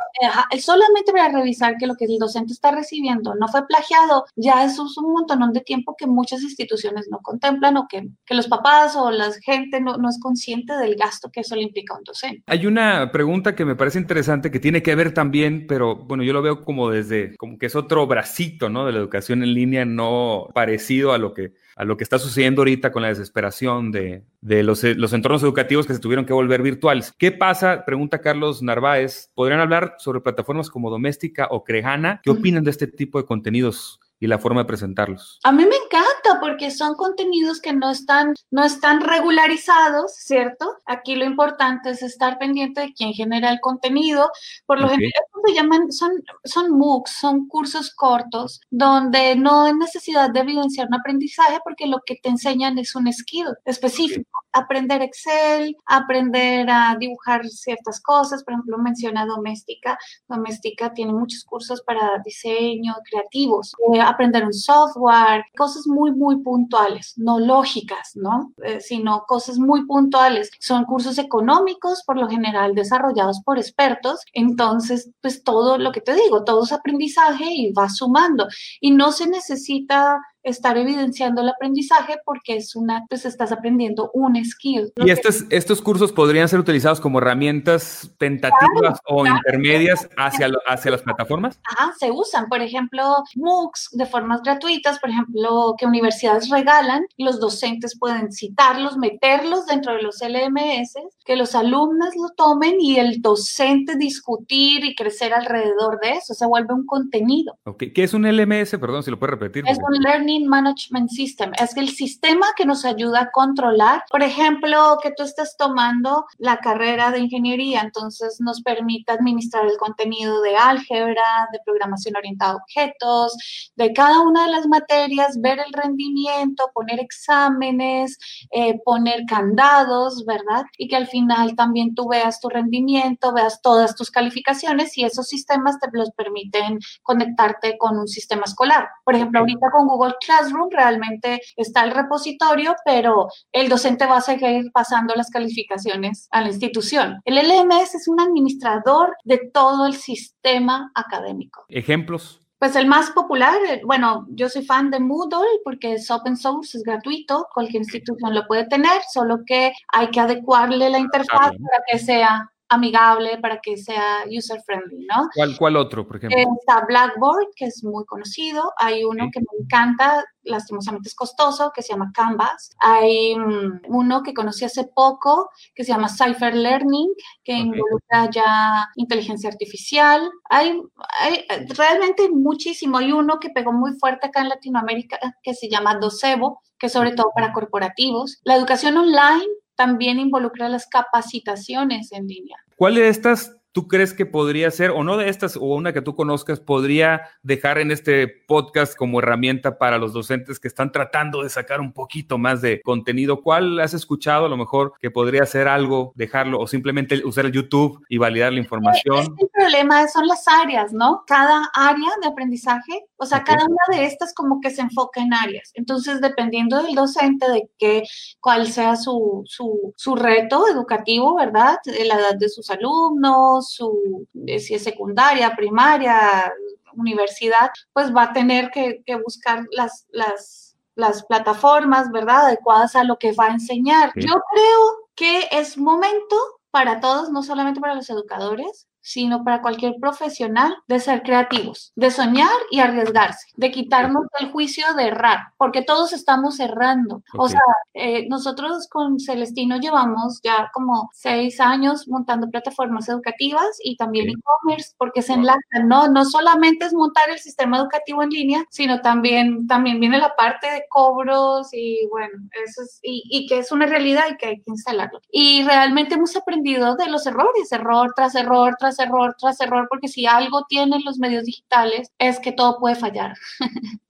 Solamente para revisar que lo que el docente está recibiendo no fue plagiado, ya eso es un montón de tiempo que muchas instituciones no contemplan o que, que los papás o la gente no, no es consciente del gasto que eso le implica a un docente. Hay una pregunta que me parece interesante que tiene que ver también, pero bueno, yo lo veo como desde, como que es otro bracito, ¿no? De la educación en línea, no parecido a lo que, a lo que está sucediendo ahorita con la desesperación de, de los, los entornos educativos que se tuvieron que volver virtuales. ¿Qué pasa? Pregunta Carlos Narváez. ¿Podrían hablar sobre plataformas como Doméstica o Crejana? ¿Qué opinan de este tipo de contenidos y la forma de presentarlos? A mí me encanta porque son contenidos que no están, no están regularizados, ¿cierto? Aquí lo importante es estar pendiente de quién genera el contenido. Por lo Ok. general se llaman, son, son MOOCs, son cursos cortos donde no hay necesidad de evidenciar un aprendizaje porque lo que te enseñan es un skill específico. Aprender Excel, aprender a dibujar ciertas cosas, por ejemplo, menciona doméstica. Doméstica tiene muchos cursos para diseño creativos, eh, aprender un software, cosas muy, muy puntuales, no lógicas, ¿no? Eh, sino cosas muy puntuales. Son cursos económicos, por lo general desarrollados por expertos. Entonces, pues todo lo que te digo, todo es aprendizaje y va sumando. Y no se necesita estar evidenciando el aprendizaje porque es una, pues estás aprendiendo un skill. Y estos, estos cursos podrían ser utilizados como herramientas tentativas o claro. intermedias hacia, hacia las plataformas. Ajá, se usan, por ejemplo, MOOCs de formas gratuitas, por ejemplo, que universidades regalan, los docentes pueden citarlos, meterlos dentro de los LMS, que los alumnos lo tomen y el docente discutir y crecer alrededor de eso, se vuelve un contenido. Ok, ¿Qué es un LMS? Perdón, si lo puede repetir. Es porque- un Learning Management System, es el sistema que nos ayuda a controlar, por ejemplo, que tú estés tomando la carrera de ingeniería, entonces nos permite administrar el contenido de álgebra, de programación orientada a objetos, de cada una de las materias, ver el rendimiento, poner exámenes, eh, poner candados, ¿verdad? Y que al final también tú veas tu rendimiento, veas todas tus calificaciones y esos sistemas te los permiten conectarte con un sistema escolar. Por ejemplo, ahorita con Google Classroom realmente está el repositorio, pero el docente va a seguir pasando las calificaciones a la institución. El LMS es un administrador de todo el sistema académico. Ejemplos. pues el más popular, eh, bueno, yo soy fan de Moodle porque es open source, es gratuito, cualquier institución lo puede tener, solo que hay que adecuarle la interfaz para que sea amigable para que sea user friendly, ¿no? ¿Cuál, cuál otro, por ejemplo? Está Blackboard, que es muy conocido. Hay uno que me encanta, lastimosamente es costoso, que se llama Canvas. Hay mm, uno que conocí hace poco, que se llama Cypher Learning, que involucra ya inteligencia artificial. Hay, hay realmente muchísimo. Hay uno que pegó muy fuerte acá en Latinoamérica, que se llama Docebo, que es sobre todo para corporativos. La educación online también involucra las capacitaciones en línea. ¿Cuál de estas tú crees que podría ser, o no de estas, o una que tú conozcas, podría dejar en este podcast como herramienta para los docentes que están tratando de sacar un poquito más de contenido? ¿Cuál has escuchado a lo mejor que podría ser algo, dejarlo, o simplemente usar el YouTube y validar la información? El problema son las áreas, ¿no? Cada área de aprendizaje, o sea, cada una de estas como que se enfoca en áreas. Entonces, dependiendo del docente, de qué, cuál sea su, su, su reto educativo, ¿verdad? De la edad de sus alumnos, su, si es secundaria, primaria, universidad, pues va a tener que, buscar las, las, las, plataformas, ¿verdad?, adecuadas a lo que va a enseñar. Yo creo que es momento para todos, no solamente para los educadores, sino para cualquier profesional de ser creativos, de soñar y arriesgarse, de quitarnos el juicio de errar, porque todos estamos errando. O sea, eh, nosotros con Celestino llevamos ya como seis años montando plataformas educativas y también e-commerce, porque se enlazan, ¿no? No solamente es montar el sistema educativo en línea, sino también, también viene la parte de cobros y bueno, eso es, y, y que es una realidad y que hay que instalarlo. Y realmente hemos aprendido de los errores, error tras error tras error tras error, porque si algo tienen los medios digitales es que todo puede fallar.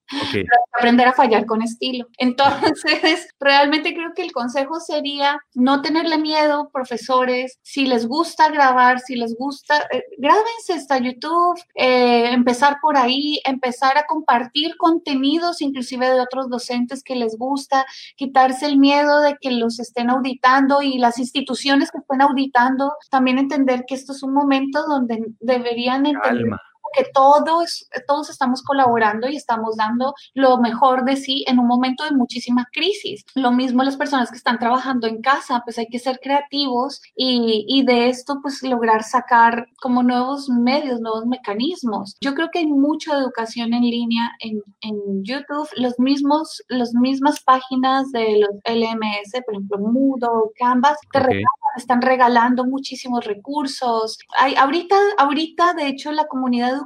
aprender a fallar con estilo. Entonces, realmente creo que el consejo sería no tenerle miedo, profesores, si les gusta grabar, si les gusta, eh, grábense hasta YouTube, eh, empezar por ahí, empezar a compartir contenidos inclusive de otros docentes que les gusta, quitarse el miedo de que los estén auditando y las instituciones que estén auditando, también entender que esto es un momento donde deberían entender que todos, todos estamos colaborando y estamos dando lo mejor de sí en un momento de muchísima crisis. Lo mismo las personas que están trabajando en casa, pues hay que ser creativos y, y de esto pues lograr sacar como nuevos medios, nuevos mecanismos. Yo creo que hay mucha educación en línea en, en YouTube, los mismos, las mismas páginas de los LMS, por ejemplo, Moodle, Canvas, te están regalando muchísimos recursos. Hay, ahorita, ahorita, de hecho, la comunidad educativa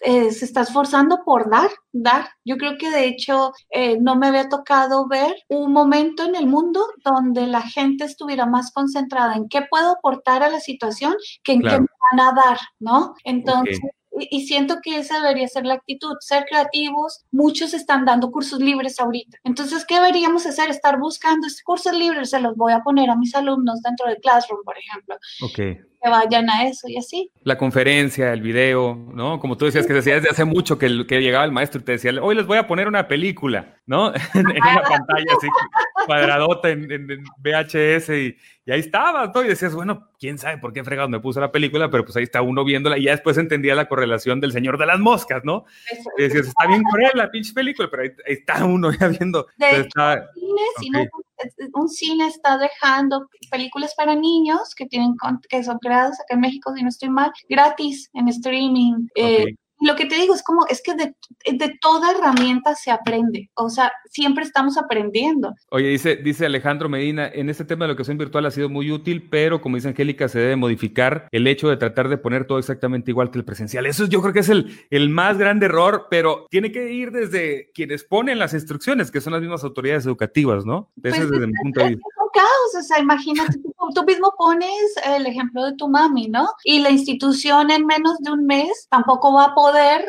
eh, se está esforzando por dar, dar. Yo creo que de hecho eh, no me había tocado ver un momento en el mundo donde la gente estuviera más concentrada en qué puedo aportar a la situación que en qué me van a dar, ¿no? Entonces, y siento que esa debería ser la actitud, ser creativos. Muchos están dando cursos libres ahorita. Entonces, ¿qué deberíamos hacer? Estar buscando estos cursos libres, se los voy a poner a mis alumnos dentro de Classroom, por ejemplo. Ok vayan a eso y así. La conferencia, el video, ¿no? Como tú decías que decías desde hace mucho que, que llegaba el maestro y te decía, hoy les voy a poner una película, ¿no? en una pantalla así cuadradota en, VHS y, y, ahí estaba, ¿no? Y decías, bueno, quién sabe por qué fregado me puso la película, pero pues ahí está uno viéndola y ya después entendía la correlación del Señor de las Moscas, ¿no? y decías, está bien cruel la pinche película, pero ahí, está uno ya viendo. De un cine está dejando películas para niños que tienen que son creadas acá en México, si no estoy mal, gratis en streaming. Eh, lo que te digo es como, es que de, de, toda herramienta se aprende, o sea, siempre estamos aprendiendo. Oye, dice, dice Alejandro Medina, en este tema de la educación virtual ha sido muy útil, pero como dice Angélica, se debe modificar el hecho de tratar de poner todo exactamente igual que el presencial. Eso yo creo que es el, el más grande error, pero tiene que ir desde quienes ponen las instrucciones, que son las mismas autoridades educativas, ¿no? Pues desde mi punto de vista caos, o sea, imagínate, tú, mismo pones el ejemplo de tu mami, ¿no? Y la institución en menos de un mes tampoco va a poder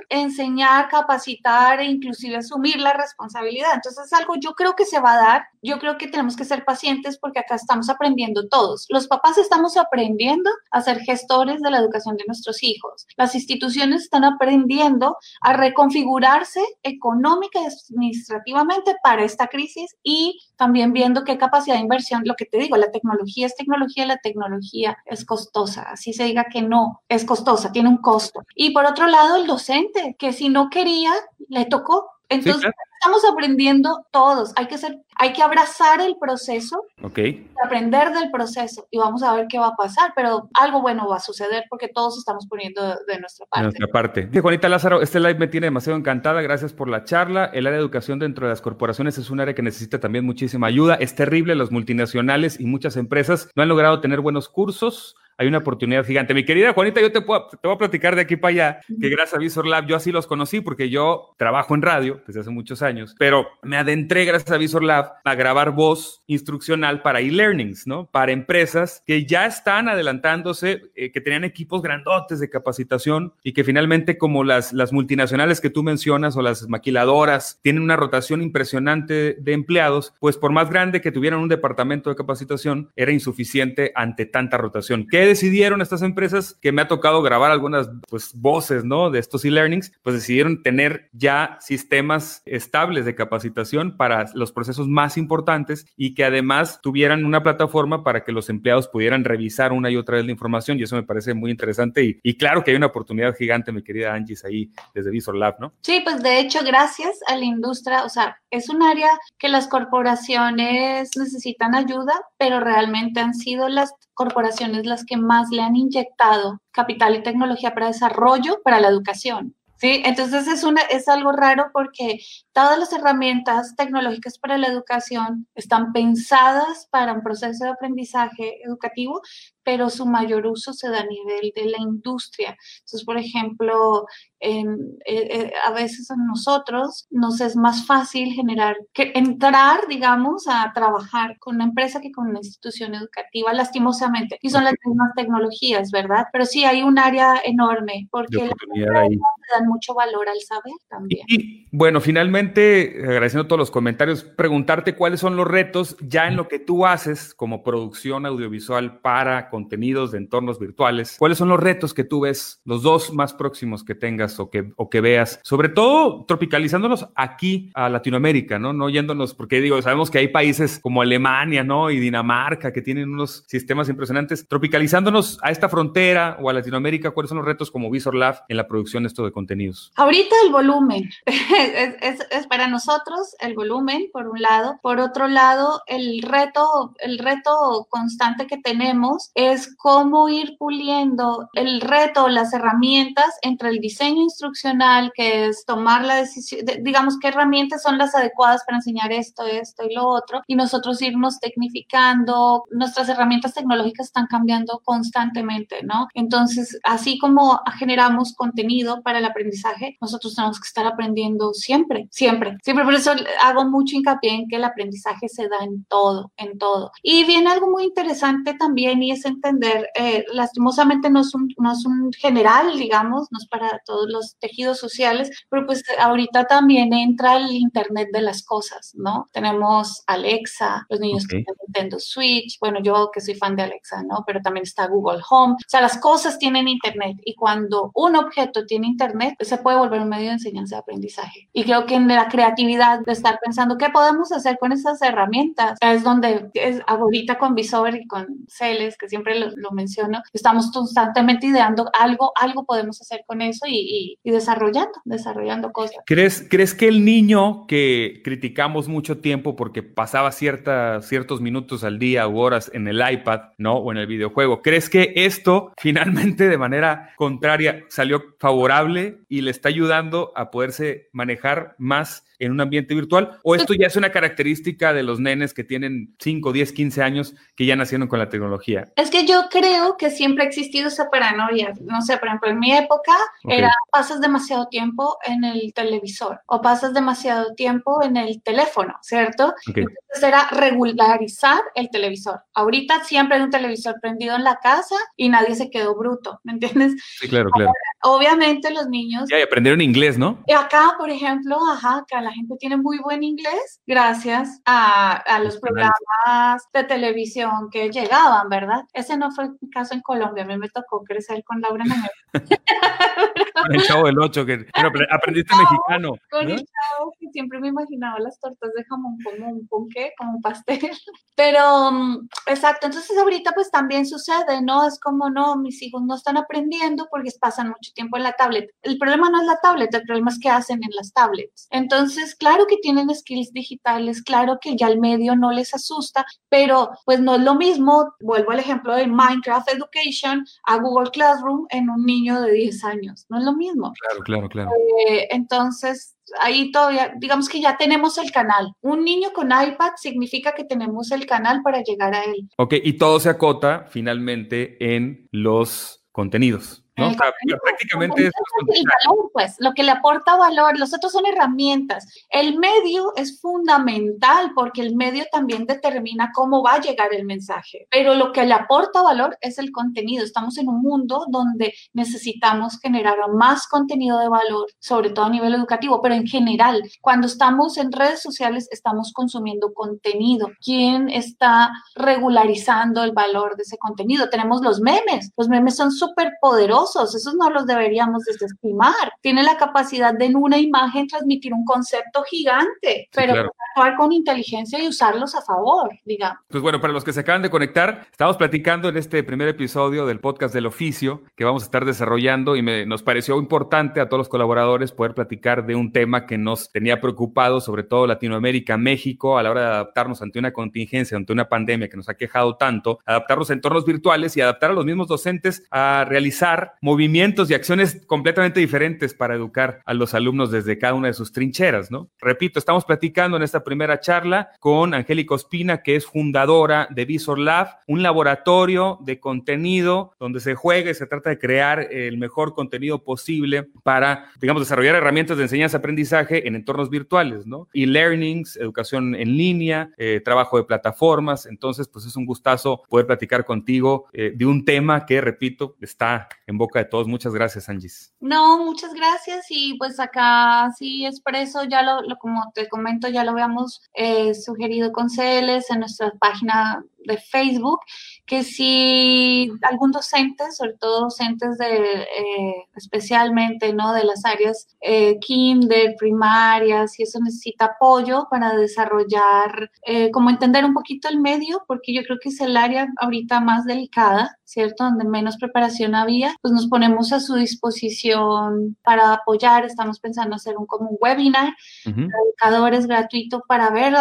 enseñar, capacitar e inclusive asumir la responsabilidad. Entonces es algo yo creo que se va a dar, yo creo que tenemos que ser pacientes porque acá estamos aprendiendo todos. Los papás estamos aprendiendo a ser gestores de la educación de nuestros hijos. Las instituciones están aprendiendo a reconfigurarse económica y administrativamente para esta crisis y también viendo qué capacidad de inversión lo que te digo, la tecnología está tecnología, la tecnología es costosa, así se diga que no, es costosa, tiene un costo. Y por otro lado, docente, que si no quería, le tocó. Entonces, estamos aprendiendo todos. Hay que ser, hay que abrazar el proceso, okay. aprender del proceso y vamos a ver qué va a pasar, pero algo bueno va a suceder porque todos estamos poniendo de, nuestra parte. De nuestra parte. Juanita Lázaro, este live me tiene demasiado encantada. Gracias por la charla. El área de educación dentro de las corporaciones es un área que necesita también muchísima ayuda. Es terrible, los multinacionales y muchas empresas no han logrado tener buenos cursos hay una oportunidad gigante. Mi querida Juanita, yo te, puedo, te voy a platicar de aquí para allá, que gracias a Visor Lab yo así los conocí porque yo trabajo en radio desde hace muchos años, pero me adentré gracias a Visor Lab a grabar voz instruccional para e-learnings, ¿no? Para empresas que ya están adelantándose, eh, que tenían equipos grandotes de capacitación y que finalmente como las, las multinacionales que tú mencionas o las maquiladoras tienen una rotación impresionante de empleados, pues por más grande que tuvieran un departamento de capacitación, era insuficiente ante tanta rotación. ¿Qué decidieron estas empresas que me ha tocado grabar algunas pues, voces, ¿no? De estos e-learnings, pues decidieron tener ya sistemas estables de capacitación para los procesos más importantes y que además tuvieran una plataforma para que los empleados pudieran revisar una y otra vez la información y eso me parece muy interesante y, y claro que hay una oportunidad gigante, mi querida Angie, ahí desde Visor Lab, ¿no? Sí, pues de hecho, gracias a la industria, o sea, es un área que las corporaciones necesitan ayuda, pero realmente han sido las corporaciones las que más le han inyectado capital y tecnología para desarrollo para la educación. ¿sí? Entonces es, una, es algo raro porque todas las herramientas tecnológicas para la educación están pensadas para un proceso de aprendizaje educativo, pero su mayor uso se da a nivel de la industria. Entonces, por ejemplo, en, eh, eh, a veces a nosotros nos es más fácil generar, que entrar, digamos, a trabajar con una empresa que con una institución educativa, lastimosamente, y son las mismas tecnologías, ¿verdad? Pero sí hay un área enorme, porque las dan mucho valor al saber también. Y, bueno, finalmente, agradeciendo todos los comentarios, preguntarte cuáles son los retos ya en lo que tú haces como producción audiovisual para contenidos de entornos virtuales. ¿Cuáles son los retos que tú ves, los dos más próximos que tengas o que, o que veas? Sobre todo tropicalizándolos aquí a Latinoamérica, ¿no? No yéndonos, porque digo, sabemos que hay países como Alemania, ¿no? Y Dinamarca que tienen unos sistemas impresionantes. Tropicalizándonos a esta frontera o a Latinoamérica, ¿cuáles son los retos como Visor Lab en la producción de esto de contenidos? Ahorita el volumen. es, es para nosotros el volumen, por un lado. Por otro lado, el reto, el reto constante que tenemos es cómo ir puliendo el reto, las herramientas entre el diseño instruccional, que es tomar la decisión, digamos, qué herramientas son las adecuadas para enseñar esto, esto y lo otro, y nosotros irnos tecnificando. Nuestras herramientas tecnológicas están cambiando constantemente, ¿no? Entonces, así como generamos contenido para el aprendizaje, nosotros tenemos que estar aprendiendo siempre, siempre, siempre. Por eso hago mucho hincapié en que el aprendizaje se da en todo, en todo. Y viene algo muy interesante también y es en entender, eh, lastimosamente no es, un, no es un general, digamos, no es para todos los tejidos sociales, pero pues ahorita también entra el Internet de las cosas, ¿no? Tenemos Alexa, los niños que tienen Nintendo Switch, bueno, yo que soy fan de Alexa, ¿no? Pero también está Google Home, o sea, las cosas tienen Internet y cuando un objeto tiene Internet, se puede volver un medio de enseñanza y aprendizaje. Y creo que en la creatividad de estar pensando, ¿qué podemos hacer con esas herramientas? Es donde es ahorita con Visor y con Celes, que siempre lo, menciono, estamos constantemente ideando algo, algo podemos hacer con eso y, desarrollando, desarrollando cosas. ¿Crees, ¿Crees que el niño que criticamos mucho tiempo porque pasaba cierta, ciertos minutos al día u horas en el iPad, ¿no? O en el videojuego, ¿crees que esto finalmente de manera contraria salió favorable y le está ayudando a poderse manejar más en un ambiente virtual? ¿O esto ya es una característica de los nenes que tienen 5, 10, 15 años que ya nacieron con la tecnología? Es que yo creo que siempre ha existido esa paranoia. No sé, por ejemplo, en mi época era pasas demasiado tiempo en el televisor o pasas demasiado tiempo en el teléfono, ¿cierto? Entonces era regularizar el televisor. Ahorita siempre hay un televisor prendido en la casa y nadie se quedó bruto, ¿me entiendes? Sí, claro, claro. Obviamente los niños... Ya, y aprendieron inglés, ¿no? Y acá, por ejemplo, ajá, acá la gente tiene muy buen inglés gracias a, a los programas de televisión que llegaban, ¿verdad? Ese no fue mi caso en Colombia, a mí me tocó crecer con Laura el chavo del 8, que bueno, aprendiste mexicano. Con el chavo, que siempre me imaginaba las tortas de jamón como un ponqué, como un pastel. Pero, mm, exacto, entonces ahorita pues también sucede, ¿no? Es como, no, mis hijos no están aprendiendo porque pasan mucho tiempo en la tablet. El problema no es la tablet, el problema es que hacen en las tablets. Entonces, claro que tienen skills digitales, claro que ya el medio no les asusta, pero pues no es lo mismo, vuelvo al ejemplo de Minecraft Education a Google Classroom en un niño de 10 años, no es lo mismo. Claro, claro, claro. Eh, entonces, ahí todavía, digamos que ya tenemos el canal. Un niño con iPad significa que tenemos el canal para llegar a él. Ok, y todo se acota finalmente en los contenidos. ¿No? prácticamente es el valor, pues, lo que le aporta valor, los otros son herramientas. El medio es fundamental porque el medio también determina cómo va a llegar el mensaje, pero lo que le aporta valor es el contenido. Estamos en un mundo donde necesitamos generar más contenido de valor, sobre todo a nivel educativo, pero en general, cuando estamos en redes sociales, estamos consumiendo contenido. ¿Quién está regularizando el valor de ese contenido? Tenemos los memes. Los memes son súper poderosos esos no los deberíamos desestimar. Tiene la capacidad de en una imagen transmitir un concepto gigante, pero actuar con inteligencia y usarlos a favor, digamos. Pues bueno, para los que se acaban de conectar, estamos platicando en este primer episodio del podcast del oficio que vamos a estar desarrollando y me, nos pareció importante a todos los colaboradores poder platicar de un tema que nos tenía preocupado, sobre todo Latinoamérica, México, a la hora de adaptarnos ante una contingencia, ante una pandemia que nos ha quejado tanto, adaptarnos a entornos virtuales y adaptar a los mismos docentes a realizar movimientos y acciones completamente diferentes para educar a los alumnos desde cada una de sus trincheras, ¿no? Repito, estamos platicando en esta primera charla con Angélica Ospina, que es fundadora de Visor Lab, un laboratorio de contenido donde se juega y se trata de crear el mejor contenido posible para, digamos, desarrollar herramientas de enseñanza-aprendizaje en entornos virtuales, ¿no? E-learnings, educación en línea, eh, trabajo de plataformas. Entonces, pues es un gustazo poder platicar contigo eh, de un tema que, repito, está en boca de todos. Muchas gracias, Angis. No, muchas gracias. Y pues acá sí expreso, ya lo, como te comento, ya lo habíamos eh, sugerido con CELES en nuestra página de Facebook, que si algún docente, sobre todo docentes de, eh, especialmente, ¿no? De las áreas eh, kinder, primarias, si eso necesita apoyo para desarrollar, eh, como entender un poquito el medio, porque yo creo que es el área ahorita más delicada, ¿cierto? Donde menos preparación había, pues nos ponemos a su disposición para apoyar. Estamos pensando hacer un como un webinar, educadores gratuito para ver,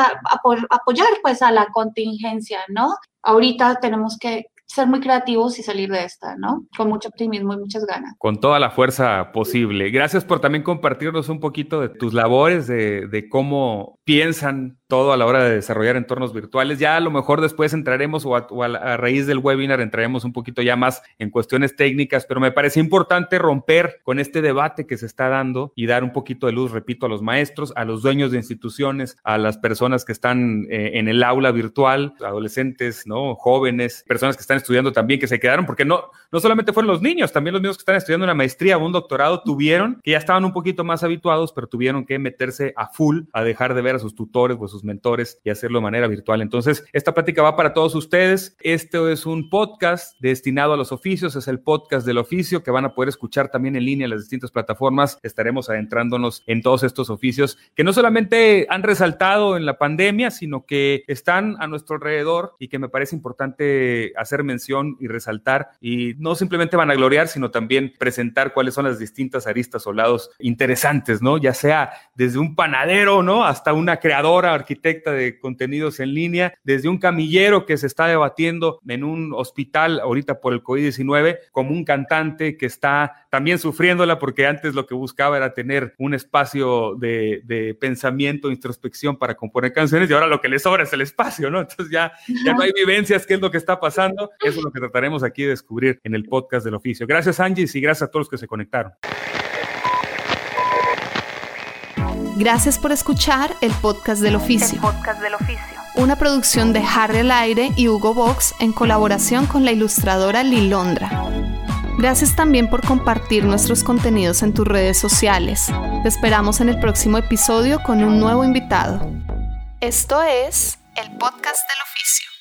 apoyar pues a la contingencia, ¿no? Ahorita tenemos que ser muy creativos y salir de esta, ¿no? Con mucho optimismo y muchas ganas. Con toda la fuerza posible. Gracias por también compartirnos un poquito de tus labores, de, de cómo piensan todo a la hora de desarrollar entornos virtuales. Ya a lo mejor después entraremos o, a, raíz del webinar entraremos un poquito ya más en cuestiones técnicas, pero me parece importante romper con este debate que se está dando y dar un poquito de luz, repito, a los maestros, a los dueños de instituciones, a las personas que están eh, en el aula virtual, adolescentes, ¿no? Jóvenes, personas que están estudiando también, que se quedaron, porque no, no solamente fueron los niños, también los niños que están estudiando una maestría o un doctorado tuvieron, que ya estaban un poquito más habituados, pero tuvieron que meterse a full a dejar de ver a sus tutores o a sus mentores y hacerlo de manera virtual. Entonces, esta plática va para todos ustedes. Este es un podcast destinado a los oficios, es el podcast del oficio que van a poder escuchar también en línea en las distintas plataformas. Estaremos adentrándonos en todos estos oficios que no solamente han resaltado en la pandemia, sino que están a nuestro alrededor y que me parece importante hacer mención y resaltar y no simplemente van a gloriar, sino también presentar cuáles son las distintas aristas o lados interesantes, ¿no? Ya sea desde un panadero, ¿no? Hasta una creadora, arquitecta de contenidos en línea, desde un camillero que se está debatiendo en un hospital ahorita por el COVID-19, como un cantante que está también sufriéndola porque antes lo que buscaba era tener un espacio de, de pensamiento, introspección para componer canciones y ahora lo que le sobra es el espacio, ¿no? Entonces ya, ya no hay vivencias, qué es lo que está pasando, eso es lo que trataremos aquí de descubrir en el podcast del oficio. Gracias Angie y gracias a todos los que se conectaron. Gracias por escuchar el podcast del oficio. podcast del oficio. Una producción de Harry al Aire y Hugo Box en colaboración con la ilustradora Lilondra. Gracias también por compartir nuestros contenidos en tus redes sociales. Te esperamos en el próximo episodio con un nuevo invitado. Esto es el podcast del oficio.